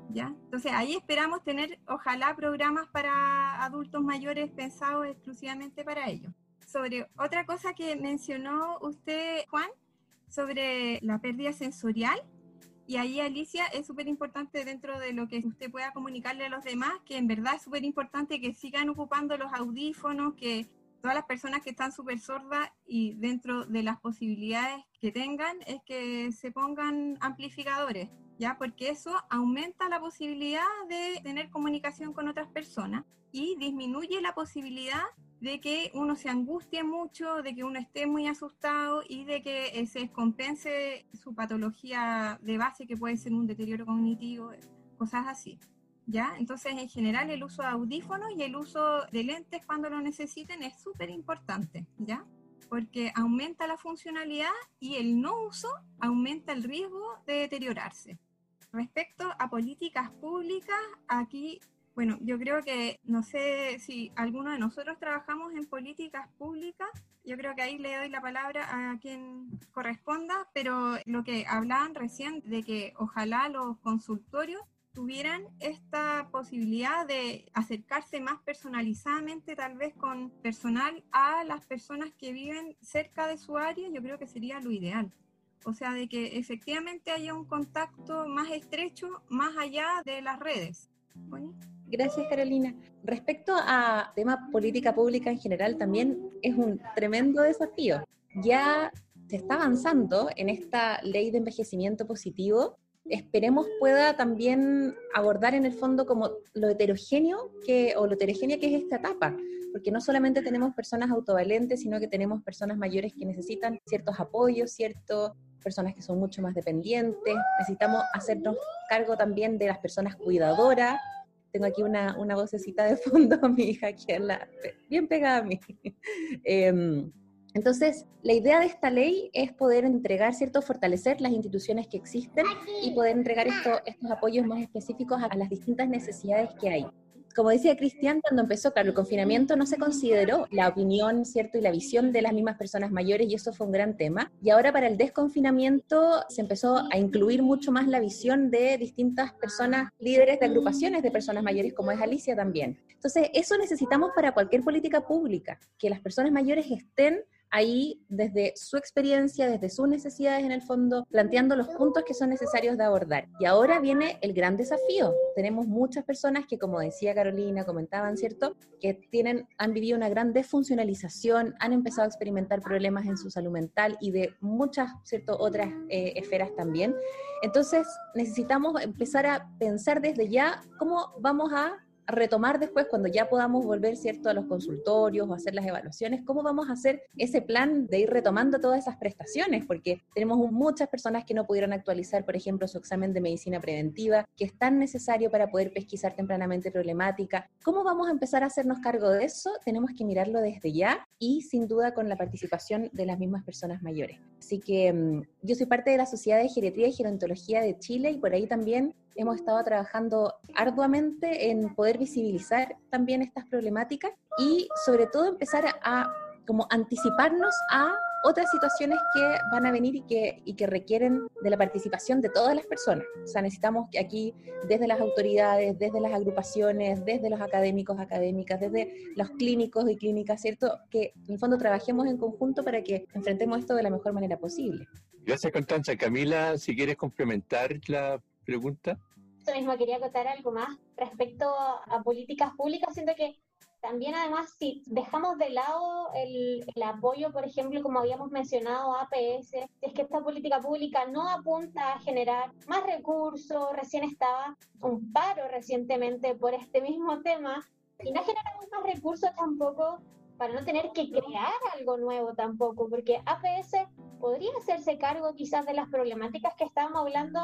¿Ya? Entonces ahí esperamos tener, ojalá, programas para adultos mayores pensados exclusivamente para ellos. Sobre otra cosa que mencionó usted, Juan, sobre la pérdida sensorial, y ahí, Alicia, es súper importante dentro de lo que usted pueda comunicarle a los demás, que en verdad es súper importante que sigan ocupando los audífonos, que todas las personas que están súper sordas y dentro de las posibilidades que tengan es que se pongan amplificadores, ¿ya? Porque eso aumenta la posibilidad de tener comunicación con otras personas y disminuye la posibilidad de que uno se angustie mucho, de que uno esté muy asustado y de que eh, se descompense su patología de base, que puede ser un deterioro cognitivo, cosas así. ¿Ya? Entonces, en general, el uso de audífonos y el uso de lentes cuando lo necesiten es súper importante, ¿ya? Porque aumenta la funcionalidad y el no uso aumenta el riesgo de deteriorarse. Respecto a políticas públicas, aquí bueno, yo creo que, no sé si alguno de nosotros trabajamos en políticas públicas, yo creo que ahí le doy la palabra a quien corresponda, pero lo que hablaban recién de que ojalá los consultorios tuvieran esta posibilidad de acercarse más personalizadamente tal vez con personal a las personas que viven cerca de su área, yo creo que sería lo ideal. O sea, de que efectivamente haya un contacto más estrecho más allá de las redes. Gracias, Carolina. Respecto a tema política pública en general, también es un tremendo desafío. Ya se está avanzando en esta ley de envejecimiento positivo. Esperemos pueda también abordar en el fondo como lo heterogéneo que, o lo heterogénea que es esta etapa, porque no solamente tenemos personas autovalentes, sino que tenemos personas mayores que necesitan ciertos apoyos, ciertas personas que son mucho más dependientes. Necesitamos hacernos cargo también de las personas cuidadoras, tengo aquí una, una vocecita de fondo, mi hija aquí la, bien pegada a mí. Em, entonces, la idea de esta ley es poder entregar, ¿cierto?, fortalecer las instituciones que existen y poder entregar esto, estos apoyos más específicos a las distintas necesidades que hay como decía Cristian, cuando empezó, claro, el confinamiento no se consideró la opinión, ¿cierto? Y la visión de las mismas personas mayores y eso fue un gran tema. Y ahora para el desconfinamiento se empezó a incluir mucho más la visión de distintas personas, líderes de agrupaciones de personas mayores, como es Alicia también. Entonces, eso necesitamos para cualquier política pública, que las personas mayores estén ahí desde su experiencia, desde sus necesidades en el fondo, planteando los puntos que son necesarios de abordar. Y ahora viene el gran desafío. Tenemos muchas personas que, como decía Carolina, comentaban, ¿cierto?, que tienen, han vivido una gran desfuncionalización, han empezado a experimentar problemas en su salud mental y de muchas, ¿cierto?, otras eh, esferas también. Entonces, necesitamos empezar a pensar desde ya cómo vamos a retomar después cuando ya podamos volver, ¿cierto?, a los consultorios o hacer las evaluaciones, ¿cómo vamos a hacer ese plan de ir retomando todas esas prestaciones? Porque tenemos muchas personas que no pudieron actualizar, por ejemplo, su examen de medicina preventiva, que es tan necesario para poder pesquisar tempranamente problemática. ¿Cómo vamos a empezar a hacernos cargo de eso? Tenemos que mirarlo desde ya y sin duda con la participación de las mismas personas mayores. Así que mm, yo soy parte de la Sociedad de Geriatría y Gerontología de Chile y por ahí también hemos estado trabajando arduamente en poder visibilizar también estas problemáticas y sobre todo empezar a, como anticiparnos a otras situaciones que van a venir y que, y que requieren de la participación de todas las personas. O sea, necesitamos que aquí, desde las autoridades, desde las agrupaciones, desde los académicos, académicas, desde los clínicos y clínicas, ¿cierto? Que en el fondo trabajemos en conjunto para que enfrentemos esto de la mejor manera posible. Gracias, Constanza. Camila, si quieres complementar la pregunta. Eso mismo, quería contar algo más respecto a políticas públicas. Siento que también además si dejamos de lado el, el, apoyo, por ejemplo, como habíamos mencionado, APS, si es que esta política pública no apunta a generar más recursos, recién estaba un paro recientemente por este mismo tema, y no generamos más recursos tampoco para no tener que crear algo nuevo tampoco, porque APS podría hacerse cargo quizás de las problemáticas que estábamos hablando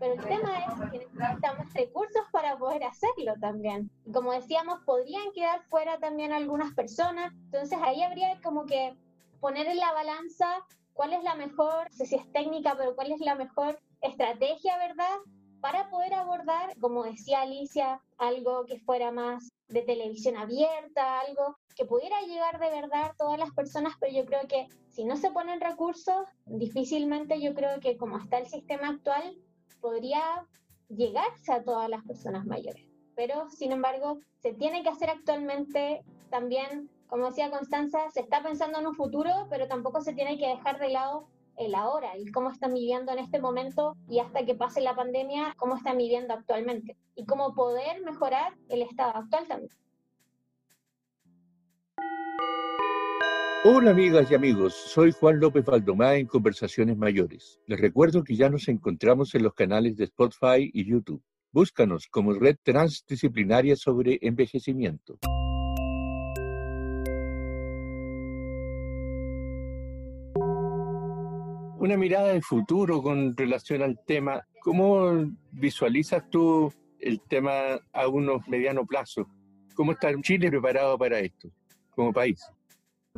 pero el tema es que necesitamos recursos para poder hacerlo también. Como decíamos, podrían quedar fuera también algunas personas, entonces ahí habría como que poner en la balanza cuál es la mejor, no sé si es técnica, pero cuál es la mejor estrategia, ¿verdad? Para poder abordar, como decía Alicia, algo que fuera más de televisión abierta, algo que pudiera llegar de verdad a todas las personas, pero yo creo que si no se ponen recursos, difícilmente yo creo que como está el sistema actual, podría llegarse a todas las personas mayores. Pero, sin embargo, se tiene que hacer actualmente también, como decía Constanza, se está pensando en un futuro, pero tampoco se tiene que dejar de lado el ahora y cómo están viviendo en este momento y hasta que pase la pandemia, cómo están viviendo actualmente y cómo poder mejorar el estado actual también. Hola amigas y amigos, soy Juan López Valdomá en Conversaciones Mayores. Les recuerdo que ya nos encontramos en los canales de Spotify y YouTube. Búscanos como Red Transdisciplinaria sobre Envejecimiento. Una mirada de futuro con relación al tema. ¿Cómo visualizas tú el tema a unos mediano plazo? ¿Cómo está Chile preparado para esto como país?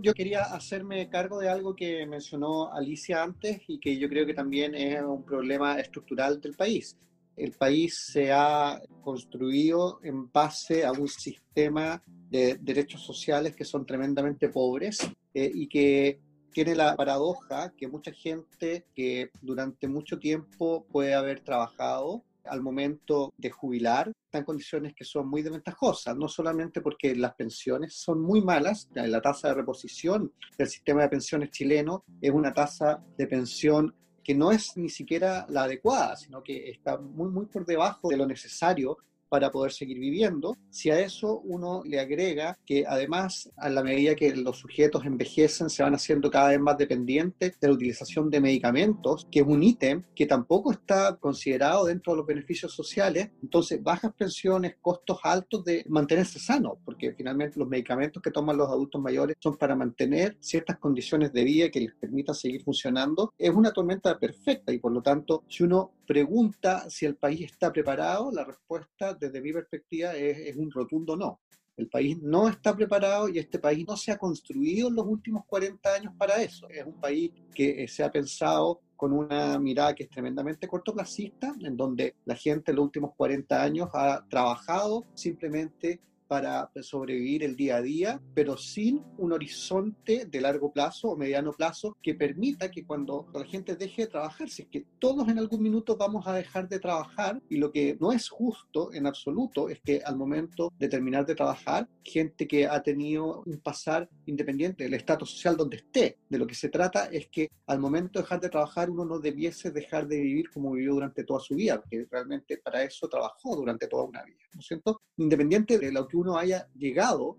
Yo quería hacerme cargo de algo que mencionó Alicia antes y que yo creo que también es un problema estructural del país. El país se ha construido en base a un sistema de derechos sociales que son tremendamente pobres eh, y que tiene la paradoja que mucha gente que durante mucho tiempo puede haber trabajado al momento de jubilar está en condiciones que son muy desventajosas, no solamente porque las pensiones son muy malas, la tasa de reposición del sistema de pensiones chileno es una tasa de pensión que no es ni siquiera la adecuada, sino que está muy, muy por debajo de lo necesario para poder seguir viviendo. Si a eso uno le agrega que además a la medida que los sujetos envejecen se van haciendo cada vez más dependientes de la utilización de medicamentos, que es un ítem que tampoco está considerado dentro de los beneficios sociales, entonces bajas pensiones, costos altos de mantenerse sano, porque finalmente los medicamentos que toman los adultos mayores son para mantener ciertas condiciones de vida que les permitan seguir funcionando, es una tormenta perfecta y por lo tanto si uno pregunta si el país está preparado, la respuesta desde mi perspectiva es, un rotundo no. El país no está preparado y este país no se ha construido en los últimos 40 años para eso. Es un país que eh, se ha pensado con una mirada que es tremendamente cortoplacista, en donde la gente en los últimos 40 años ha trabajado simplemente para sobrevivir el día a día, pero sin un horizonte de largo plazo o mediano plazo que permita que cuando la gente deje de trabajar, si es que todos en algún minuto vamos a dejar de trabajar y lo que no es justo en absoluto es que al momento de terminar de trabajar, gente que ha tenido un pasar independiente del estatus social donde esté, de lo que se trata es que al momento de dejar de trabajar uno no debiese dejar de vivir como vivió durante toda su vida, porque realmente para eso trabajó durante toda una vida, ¿no es cierto? Independiente de lo que uno haya llegado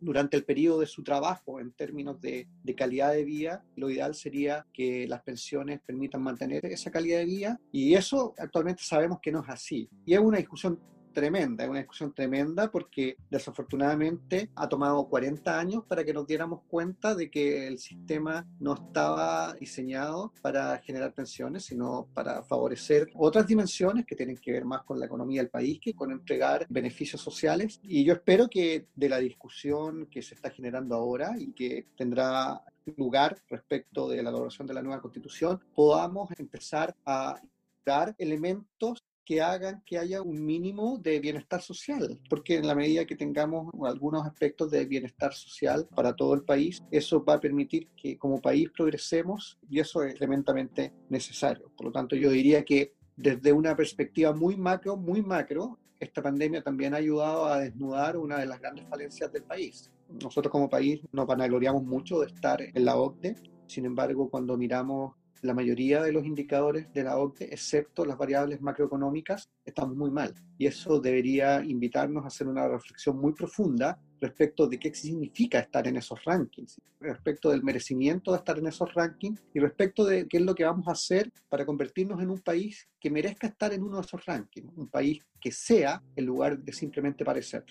durante el periodo de su trabajo en términos de, de, calidad de vida, lo ideal sería que las pensiones permitan mantener esa calidad de vida y eso actualmente sabemos que no es así. Y es una discusión tremenda, es una discusión tremenda porque desafortunadamente ha tomado 40 años para que nos diéramos cuenta de que el sistema no estaba diseñado para generar pensiones, sino para favorecer otras dimensiones que tienen que ver más con la economía del país que con entregar beneficios sociales. Y yo espero que de la discusión que se está generando ahora y que tendrá lugar respecto de la elaboración de la nueva constitución, podamos empezar a dar elementos que hagan que haya un mínimo de bienestar social, porque en la medida que tengamos algunos aspectos de bienestar social para todo el país, eso va a permitir que como país progresemos y eso es tremendamente necesario. Por lo tanto, yo diría que desde una perspectiva muy macro, muy macro, esta pandemia también ha ayudado a desnudar una de las grandes falencias del país. Nosotros como país nos vanagloriamos mucho de estar en la OCDE, sin embargo, cuando miramos la mayoría de los indicadores de la OCDE, excepto las variables macroeconómicas, estamos muy mal. Y eso debería invitarnos a hacer una reflexión muy profunda respecto de qué significa estar en esos rankings, respecto del merecimiento de estar en esos rankings y respecto de qué es lo que vamos a hacer para convertirnos en un país que merezca estar en uno de esos rankings, un país que sea en lugar de simplemente parecer.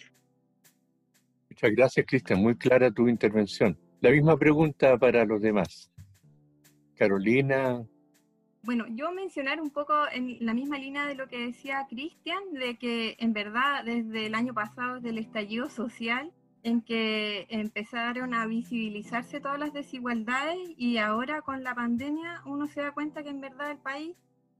Muchas gracias, Cristian. Muy clara tu intervención. La misma pregunta para los demás. Carolina. Bueno, yo mencionar un poco en la misma línea de lo que decía Cristian, de que en verdad desde el año pasado, desde el estallido social, en que empezaron a visibilizarse todas las desigualdades y ahora con la pandemia uno se da cuenta que en verdad el país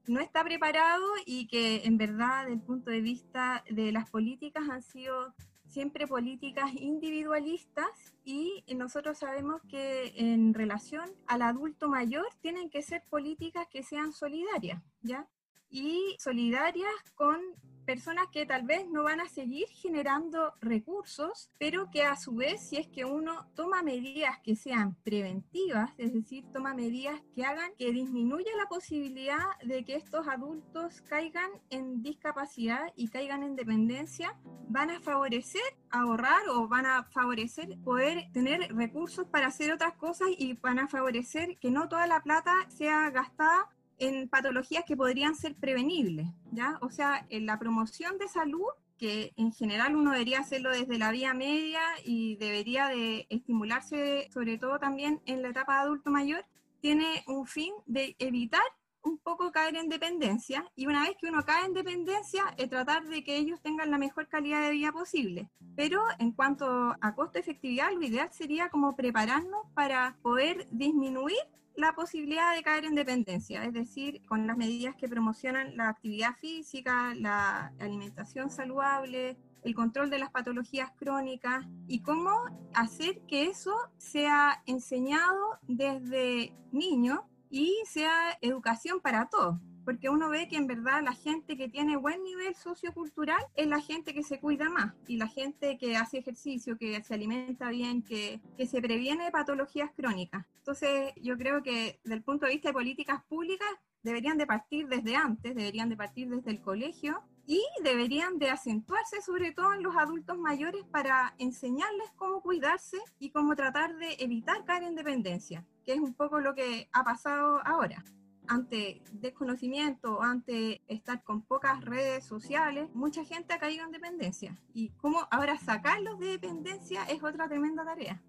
no está preparado y que en verdad desde el punto de vista de las políticas han sido siempre políticas individualistas y nosotros sabemos que en relación al adulto mayor tienen que ser políticas que sean solidarias, ¿ya? Y solidarias con personas que tal vez no van a seguir generando recursos, pero que a su vez, si es que uno toma medidas que sean preventivas, es decir, toma medidas que hagan que disminuya la posibilidad de que estos adultos caigan en discapacidad y caigan en dependencia, van a favorecer ahorrar o van a favorecer poder tener recursos para hacer otras cosas y van a favorecer que no toda la plata sea gastada en patologías que podrían ser prevenibles, ¿ya? O sea, en la promoción de salud, que en general uno debería hacerlo desde la vía media y debería de estimularse sobre todo también en la etapa adulto mayor, tiene un fin de evitar un poco caer en dependencia y una vez que uno cae en dependencia, es tratar de que ellos tengan la mejor calidad de vida posible. Pero en cuanto a costo-efectividad, lo ideal sería como prepararnos para poder disminuir la posibilidad de caer en dependencia, es decir, con las medidas que promocionan la actividad física, la alimentación saludable, el control de las patologías crónicas y cómo hacer que eso sea enseñado desde niño y sea educación para todos porque uno ve que en verdad la gente que tiene buen nivel sociocultural es la gente que se cuida más y la gente que hace ejercicio, que se alimenta bien, que, que se previene patologías crónicas. Entonces yo creo que desde el punto de vista de políticas públicas deberían de partir desde antes, deberían de partir desde el colegio y deberían de acentuarse sobre todo en los adultos mayores para enseñarles cómo cuidarse y cómo tratar de evitar caer en dependencia, que es un poco lo que ha pasado ahora ante desconocimiento, ante estar con pocas redes sociales, mucha gente ha caído en dependencia. Y cómo ahora sacarlos de dependencia es otra tremenda tarea.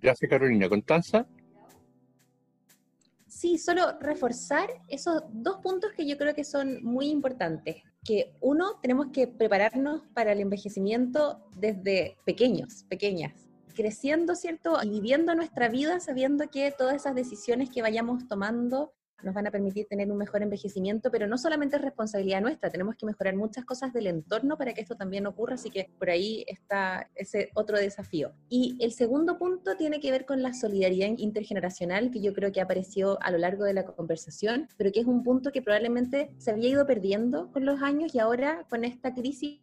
Gracias, Carolina. ¿Constanza? Sí, solo reforzar esos dos puntos que yo creo que son muy importantes. Que uno, tenemos que prepararnos para el envejecimiento desde pequeños, pequeñas creciendo, ¿cierto? Y viviendo nuestra vida sabiendo que todas esas decisiones que vayamos tomando nos van a permitir tener un mejor envejecimiento, pero no solamente es responsabilidad nuestra, tenemos que mejorar muchas cosas del entorno para que esto también ocurra, así que por ahí está ese otro desafío. Y el segundo punto tiene que ver con la solidaridad intergeneracional, que yo creo que apareció a lo largo de la conversación, pero que es un punto que probablemente se había ido perdiendo con los años y ahora con esta crisis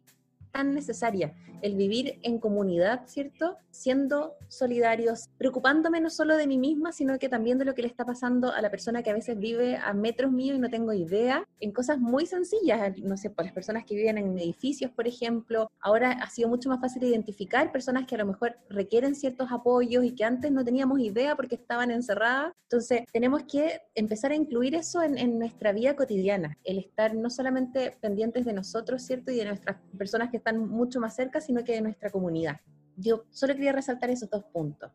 tan necesaria, el vivir en comunidad, ¿cierto? Siendo solidarios, preocupándome no solo de mí misma, sino que también de lo que le está pasando a la persona que a veces vive a metros míos y no tengo idea, en cosas muy sencillas, no sé, por las personas que viven en edificios, por ejemplo, ahora ha sido mucho más fácil identificar personas que a lo mejor requieren ciertos apoyos y que antes no teníamos idea porque estaban encerradas. Entonces, tenemos que empezar a incluir eso en, en nuestra vida cotidiana, el estar no solamente pendientes de nosotros, ¿cierto? Y de nuestras personas que están mucho más cerca, sino que de nuestra comunidad. Yo solo quería resaltar esos dos puntos.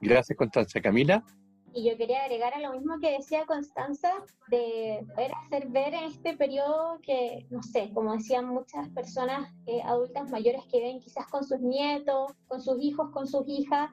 Gracias, Constanza. Camila. Y yo quería agregar a lo mismo que decía Constanza, de poder hacer ver en este periodo que, no sé, como decían muchas personas eh, adultas mayores que ven quizás con sus nietos, con sus hijos, con sus hijas,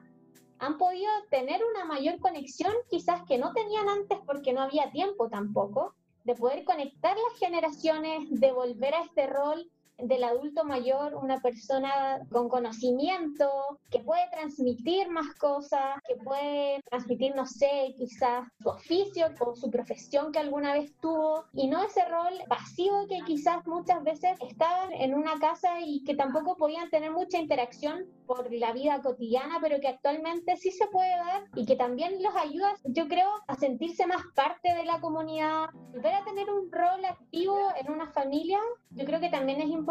han podido tener una mayor conexión quizás que no tenían antes porque no había tiempo tampoco, de poder conectar las generaciones, de volver a este rol del adulto mayor una persona con conocimiento, que puede transmitir más cosas, que puede transmitir, no sé, quizás su oficio o su profesión que alguna vez tuvo, y no ese rol pasivo que quizás muchas veces estaban en una casa y que tampoco podían tener mucha interacción por la vida cotidiana, pero que actualmente sí se puede dar y que también los ayuda, yo creo, a sentirse más parte de la comunidad, volver a tener un rol activo en una familia, yo creo que también es importante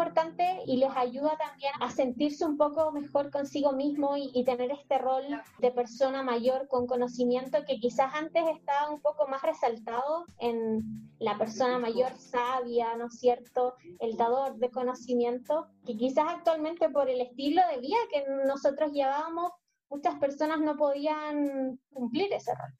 y les ayuda también a sentirse un poco mejor consigo mismo y, y tener este rol de persona mayor con conocimiento que quizás antes estaba un poco más resaltado en la persona mayor sabia, ¿no es cierto? El dador de conocimiento, que quizás actualmente por el estilo de vida que nosotros llevábamos, muchas personas no podían cumplir ese rol.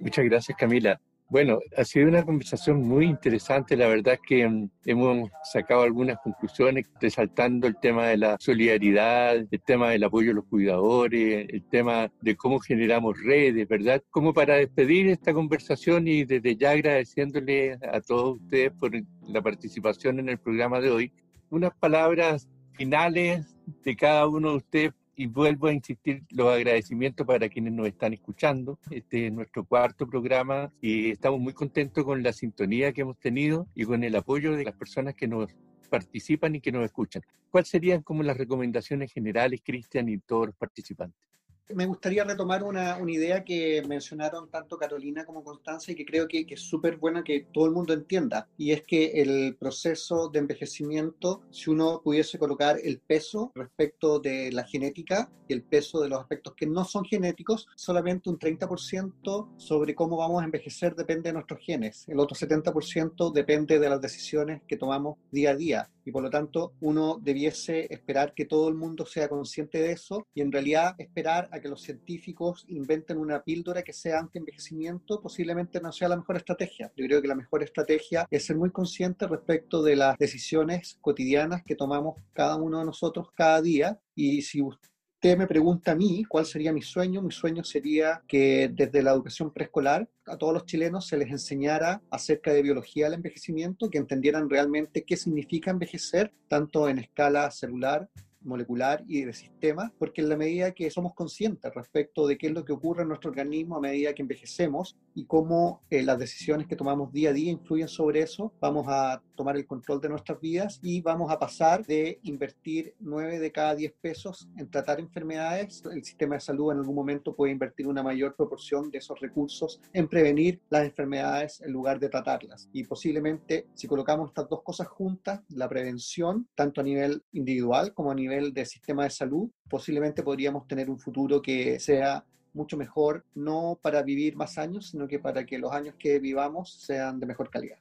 Muchas gracias, Camila. Bueno, ha sido una conversación muy interesante. La verdad es que mm, hemos sacado algunas conclusiones resaltando el tema de la solidaridad, el tema del apoyo a los cuidadores, el tema de cómo generamos redes, ¿verdad? Como para despedir esta conversación y desde ya agradeciéndole a todos ustedes por la participación en el programa de hoy, unas palabras finales de cada uno de ustedes y vuelvo a insistir los agradecimientos para quienes nos están escuchando. Este es nuestro cuarto programa y estamos muy contentos con la sintonía que hemos tenido y con el apoyo de las personas que nos participan y que nos escuchan. ¿Cuáles serían como las recomendaciones generales, Cristian, y todos los participantes? Me gustaría retomar una, idea que mencionaron tanto Carolina como Constanza y que creo que, que es súper buena que todo el mundo entienda. Y es que el proceso de envejecimiento, si uno pudiese colocar el peso respecto de la genética y el peso de los aspectos que no son genéticos, solamente un 30% sobre cómo vamos a envejecer depende de nuestros genes. El otro 70% depende de las decisiones que tomamos día a día. Y por lo tanto, uno debiese esperar que todo el mundo sea consciente de eso y en realidad esperar a que los científicos inventen una píldora que sea anti-envejecimiento, posiblemente no sea la mejor estrategia. Yo creo que la mejor estrategia es ser muy consciente respecto de las decisiones cotidianas que tomamos cada uno de nosotros cada día. Y si usted me pregunta a mí cuál sería mi sueño, mi sueño sería que desde la educación preescolar a todos los chilenos se les enseñara acerca de biología del envejecimiento, que entendieran realmente qué significa envejecer, tanto en escala celular molecular y de sistema, porque en la medida que somos conscientes respecto de qué es lo que ocurre en nuestro organismo a medida que envejecemos y cómo eh, las decisiones que tomamos día a día influyen sobre eso, vamos a tomar el control de nuestras vidas y vamos a pasar de invertir 9 de cada 10 pesos en tratar enfermedades. El sistema de salud en algún momento puede invertir una mayor proporción de esos recursos en prevenir las enfermedades en lugar de tratarlas. Y posiblemente si colocamos estas dos cosas juntas, la prevención, tanto a nivel individual como a nivel de sistema de salud, posiblemente podríamos tener un futuro que sea mucho mejor, no para vivir más años, sino que para que los años que vivamos sean de mejor calidad.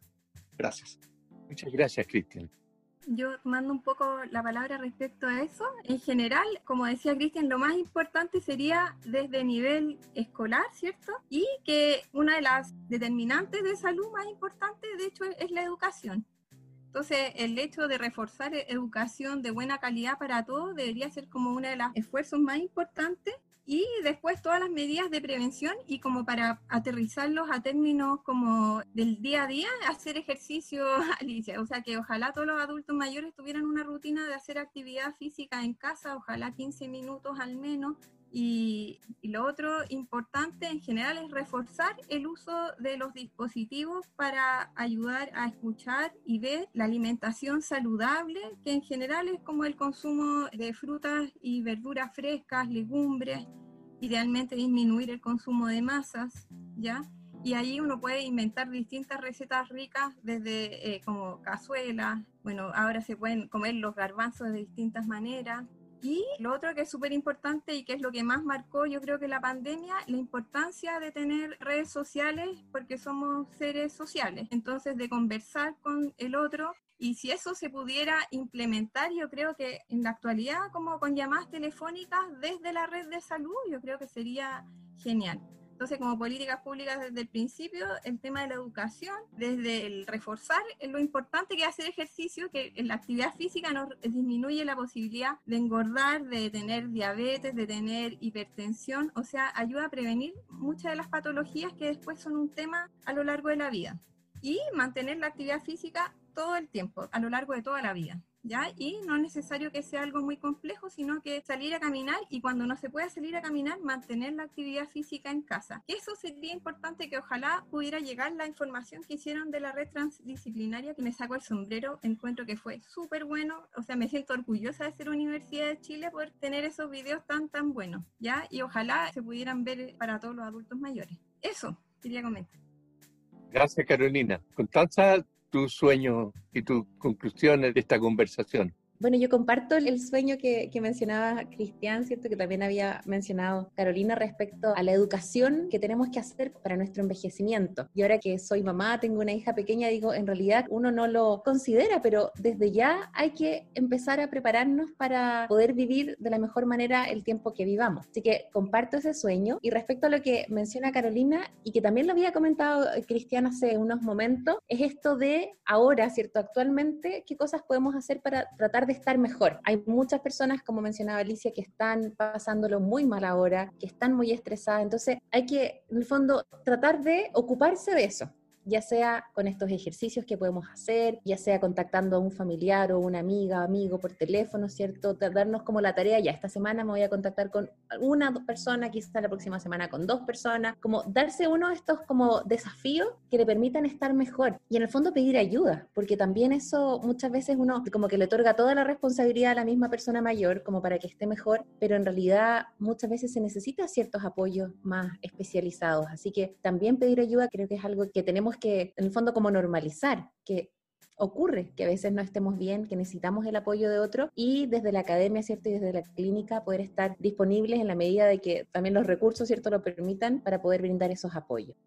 Gracias. Muchas gracias, Cristian. Yo mando un poco la palabra respecto a eso. En general, como decía Cristian, lo más importante sería desde nivel escolar, ¿cierto? Y que una de las determinantes de salud más importantes, de hecho, es la educación. Entonces, el hecho de reforzar e-, educación de buena calidad para todos debería ser como uno de los esfuerzos más importantes y después todas las medidas de prevención y como para aterrizarlos a términos como del día a día, hacer ejercicio, Alicia. O sea que ojalá todos los adultos mayores tuvieran una rutina de hacer actividad física en casa, ojalá 15 minutos al menos, y, lo otro importante en general es reforzar el uso de los dispositivos para ayudar a escuchar y ver la alimentación saludable, que en general es como el consumo de frutas y verduras frescas, legumbres, idealmente disminuir el consumo de masas, ¿ya? Y ahí uno puede inventar distintas recetas ricas, desde eh, como cazuelas, bueno, ahora se pueden comer los garbanzos de distintas maneras, y lo otro que es súper importante y que es lo que más marcó, yo creo que la pandemia, la importancia de tener redes sociales porque somos seres sociales. Entonces, de conversar con el otro y si eso se pudiera implementar, yo creo que en la actualidad, como con llamadas telefónicas desde la red de salud, yo creo que sería genial. Entonces, como políticas públicas desde el principio, el tema de la educación, desde el reforzar lo importante que es hacer ejercicio, que la actividad física nos disminuye la posibilidad de engordar, de tener diabetes, de tener hipertensión, o sea, ayuda a prevenir muchas de las patologías que después son un tema a lo largo de la vida. Y mantener la actividad física todo el tiempo, a lo largo de toda la vida. ¿Ya? Y no es necesario que sea algo muy complejo, sino que salir a caminar y cuando no se pueda salir a caminar, mantener la actividad física en casa. Eso sería importante que ojalá pudiera llegar la información que hicieron de la red transdisciplinaria, que me saco el sombrero, encuentro que fue súper bueno, o sea, me siento orgullosa de ser Universidad de Chile por tener esos videos tan, tan buenos, ¿ya? Y ojalá se pudieran ver para todos los adultos mayores. Eso quería comentar. Gracias, Carolina. Constanza, tu sueño y tus conclusiones de esta conversación. Bueno, yo comparto el sueño que, mencionaba Cristian, ¿cierto? Que también había mencionado Carolina respecto a la educación que tenemos que hacer para nuestro envejecimiento. Y ahora que soy mamá, tengo una hija pequeña, digo, en realidad uno no lo considera, pero desde ya hay que empezar a prepararnos para poder vivir de la mejor manera el tiempo que vivamos. Así que comparto ese sueño. Y respecto a lo que menciona Carolina y que también lo había comentado eh, Cristian hace unos momentos, es esto de ahora, ¿cierto? Actualmente, ¿qué cosas podemos hacer para tratar de estar mejor. Hay muchas personas, como mencionaba Alicia, que están pasándolo muy mal ahora, que están muy estresadas. Entonces hay que, en el fondo, tratar de ocuparse de eso ya sea con estos ejercicios que podemos hacer, ya sea contactando a un familiar o una amiga, amigo por teléfono, ¿cierto? Darnos como la tarea, ya esta semana me voy a contactar con una persona, quizás la próxima semana con dos personas, como darse uno de estos como desafíos que le permitan estar mejor y en el fondo pedir ayuda, porque también eso muchas veces uno como que le otorga toda la responsabilidad a la misma persona mayor como para que esté mejor, pero en realidad muchas veces se necesita ciertos apoyos más especializados, así que también pedir ayuda creo que es algo que tenemos que en el fondo como normalizar, que ocurre que a veces no estemos bien, que necesitamos el apoyo de otro y desde la academia, ¿cierto? Y desde la clínica poder estar disponibles en la medida de que también los recursos, ¿cierto? Lo permitan para poder brindar esos apoyos.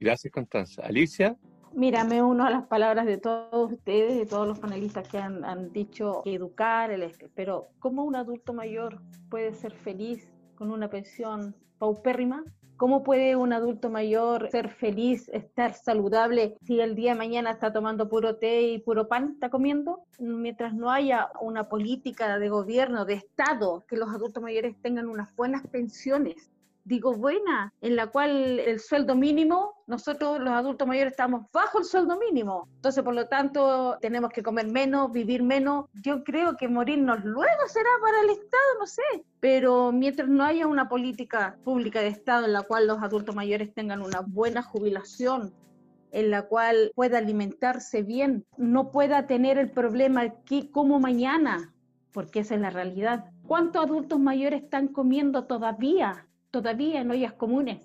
Gracias, Constanza. Alicia. Mira, me uno a las palabras de todos ustedes, de todos los panelistas que han, han dicho que educar, el, pero ¿cómo un adulto mayor puede ser feliz con una pensión paupérrima? ¿Cómo puede un adulto mayor ser feliz, estar saludable si el día de mañana está tomando puro té y puro pan está comiendo? Mientras no haya una política de gobierno, de Estado, que los adultos mayores tengan unas buenas pensiones, digo buena, en la cual el sueldo mínimo, nosotros los adultos mayores estamos bajo el sueldo mínimo. Entonces, por lo tanto, tenemos que comer menos, vivir menos. Yo creo que morirnos luego será para el Estado, no sé. Pero mientras no haya una política pública de Estado en la cual los adultos mayores tengan una buena jubilación, en la cual pueda alimentarse bien, no pueda tener el problema que como mañana, porque esa es la realidad. ¿Cuántos adultos mayores están comiendo todavía todavía en ollas comunes,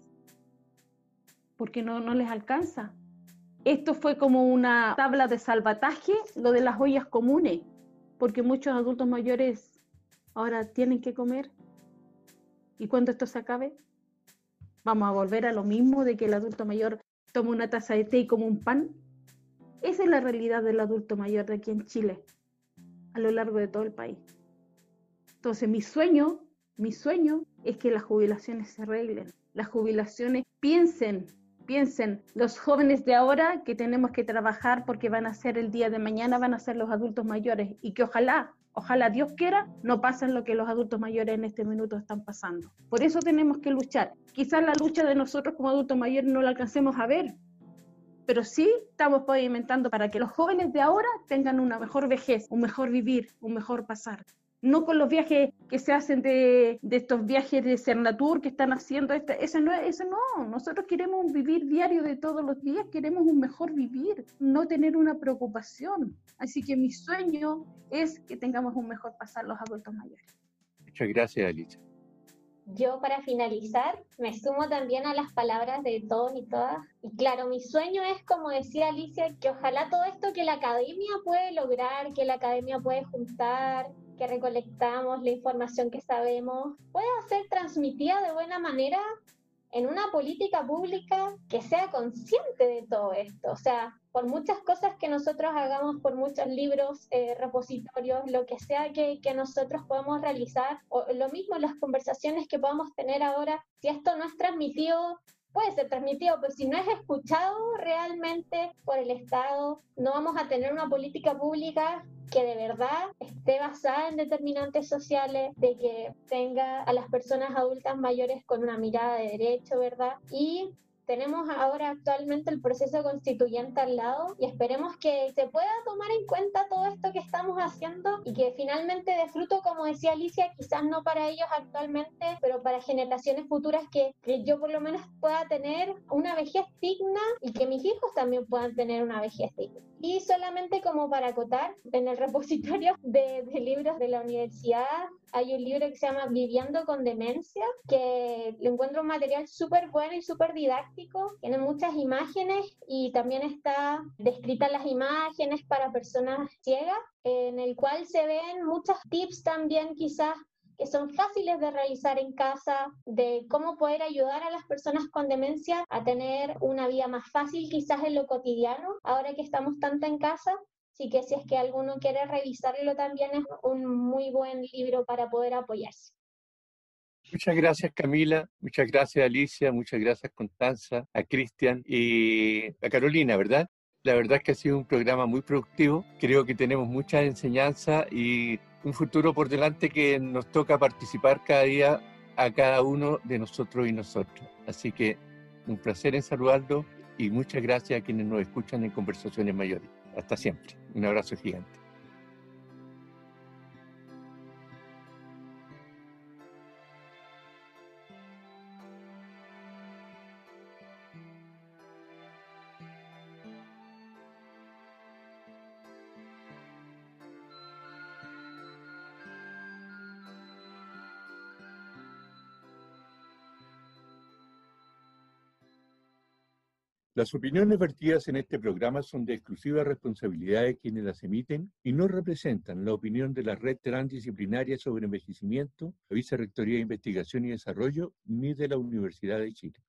porque no, no les alcanza. Esto fue como una tabla de salvataje, lo de las ollas comunes, porque muchos adultos mayores ahora tienen que comer. ¿Y cuando esto se acabe? Vamos a volver a lo mismo de que el adulto mayor toma una taza de té y come un pan. Esa es la realidad del adulto mayor de aquí en Chile, a lo largo de todo el país. Entonces, mi sueño mi sueño es que las jubilaciones se arreglen, las jubilaciones piensen, piensen, los jóvenes de ahora que tenemos que trabajar porque van a ser el día de mañana, van a ser los adultos mayores y que ojalá, ojalá Dios quiera, no pasen lo que los adultos mayores en este minuto están pasando. Por eso tenemos que luchar. Quizás la lucha de nosotros como adultos mayores no la alcancemos a ver, pero sí estamos pavimentando para que los jóvenes de ahora tengan una mejor vejez, un mejor vivir, un mejor pasar no con los viajes que se hacen de, estos viajes de Cernatur que están haciendo, este, eso, no, eso no, nosotros queremos un vivir diario de todos los días, queremos un mejor vivir, no tener una preocupación. Así que mi sueño es que tengamos un mejor pasar los adultos mayores. Muchas gracias, Alicia. Yo para finalizar me sumo también a las palabras de todos y todas. Y claro, mi sueño es, como decía Alicia, que ojalá todo esto que la academia puede lograr, que la academia puede juntar, que recolectamos, la información que sabemos, pueda ser transmitida de buena manera en una política pública que sea consciente de todo esto. O sea, por muchas cosas que nosotros hagamos, por muchos libros, eh, repositorios, lo que sea que, que, nosotros podamos realizar, o lo mismo las conversaciones que podamos tener ahora, si esto no es transmitido puede ser transmitido, pero si no es escuchado realmente por el Estado, no vamos a tener una política pública que de verdad esté basada en determinantes sociales, de que tenga a las personas adultas mayores con una mirada de derecho, ¿verdad? Y tenemos ahora actualmente el proceso constituyente al lado y esperemos que se pueda tomar en cuenta todo esto que estamos haciendo y que finalmente de fruto, como decía Alicia, quizás no para ellos actualmente, pero para generaciones futuras que, que yo por lo menos pueda tener una vejez digna y que mis hijos también puedan tener una vejez digna. Y solamente como para acotar, en el repositorio de, libros de la universidad hay un libro que se llama Viviendo con Demencia, que lo encuentro un material súper bueno y súper didáctico. Tiene muchas imágenes y también está descritas las imágenes para personas ciegas, en el cual se ven muchos tips también quizás que son fáciles de realizar en casa, de cómo poder ayudar a las personas con demencia a tener una vida más fácil quizás en lo cotidiano, ahora que estamos tanto en casa, Así que si es que alguno quiere revisarlo también es un muy buen libro para poder apoyarse. Muchas gracias Camila, muchas gracias Alicia, muchas gracias Constanza, a Cristian y a Carolina, ¿verdad? La verdad es que ha sido un programa muy productivo, creo que tenemos mucha enseñanza y un futuro por delante que nos toca participar cada día a cada uno de nosotros y nosotros. Así que un placer en saludarlo y muchas gracias a quienes nos escuchan en Conversaciones Mayores. Hasta siempre. Un abrazo gigante. Las opiniones vertidas en este programa son de exclusiva responsabilidad de quienes las emiten y no representan la opinión de la Red Transdisciplinaria sobre Envejecimiento, la Vicerrectoría de Investigación y Desarrollo, ni de la Universidad de Chile.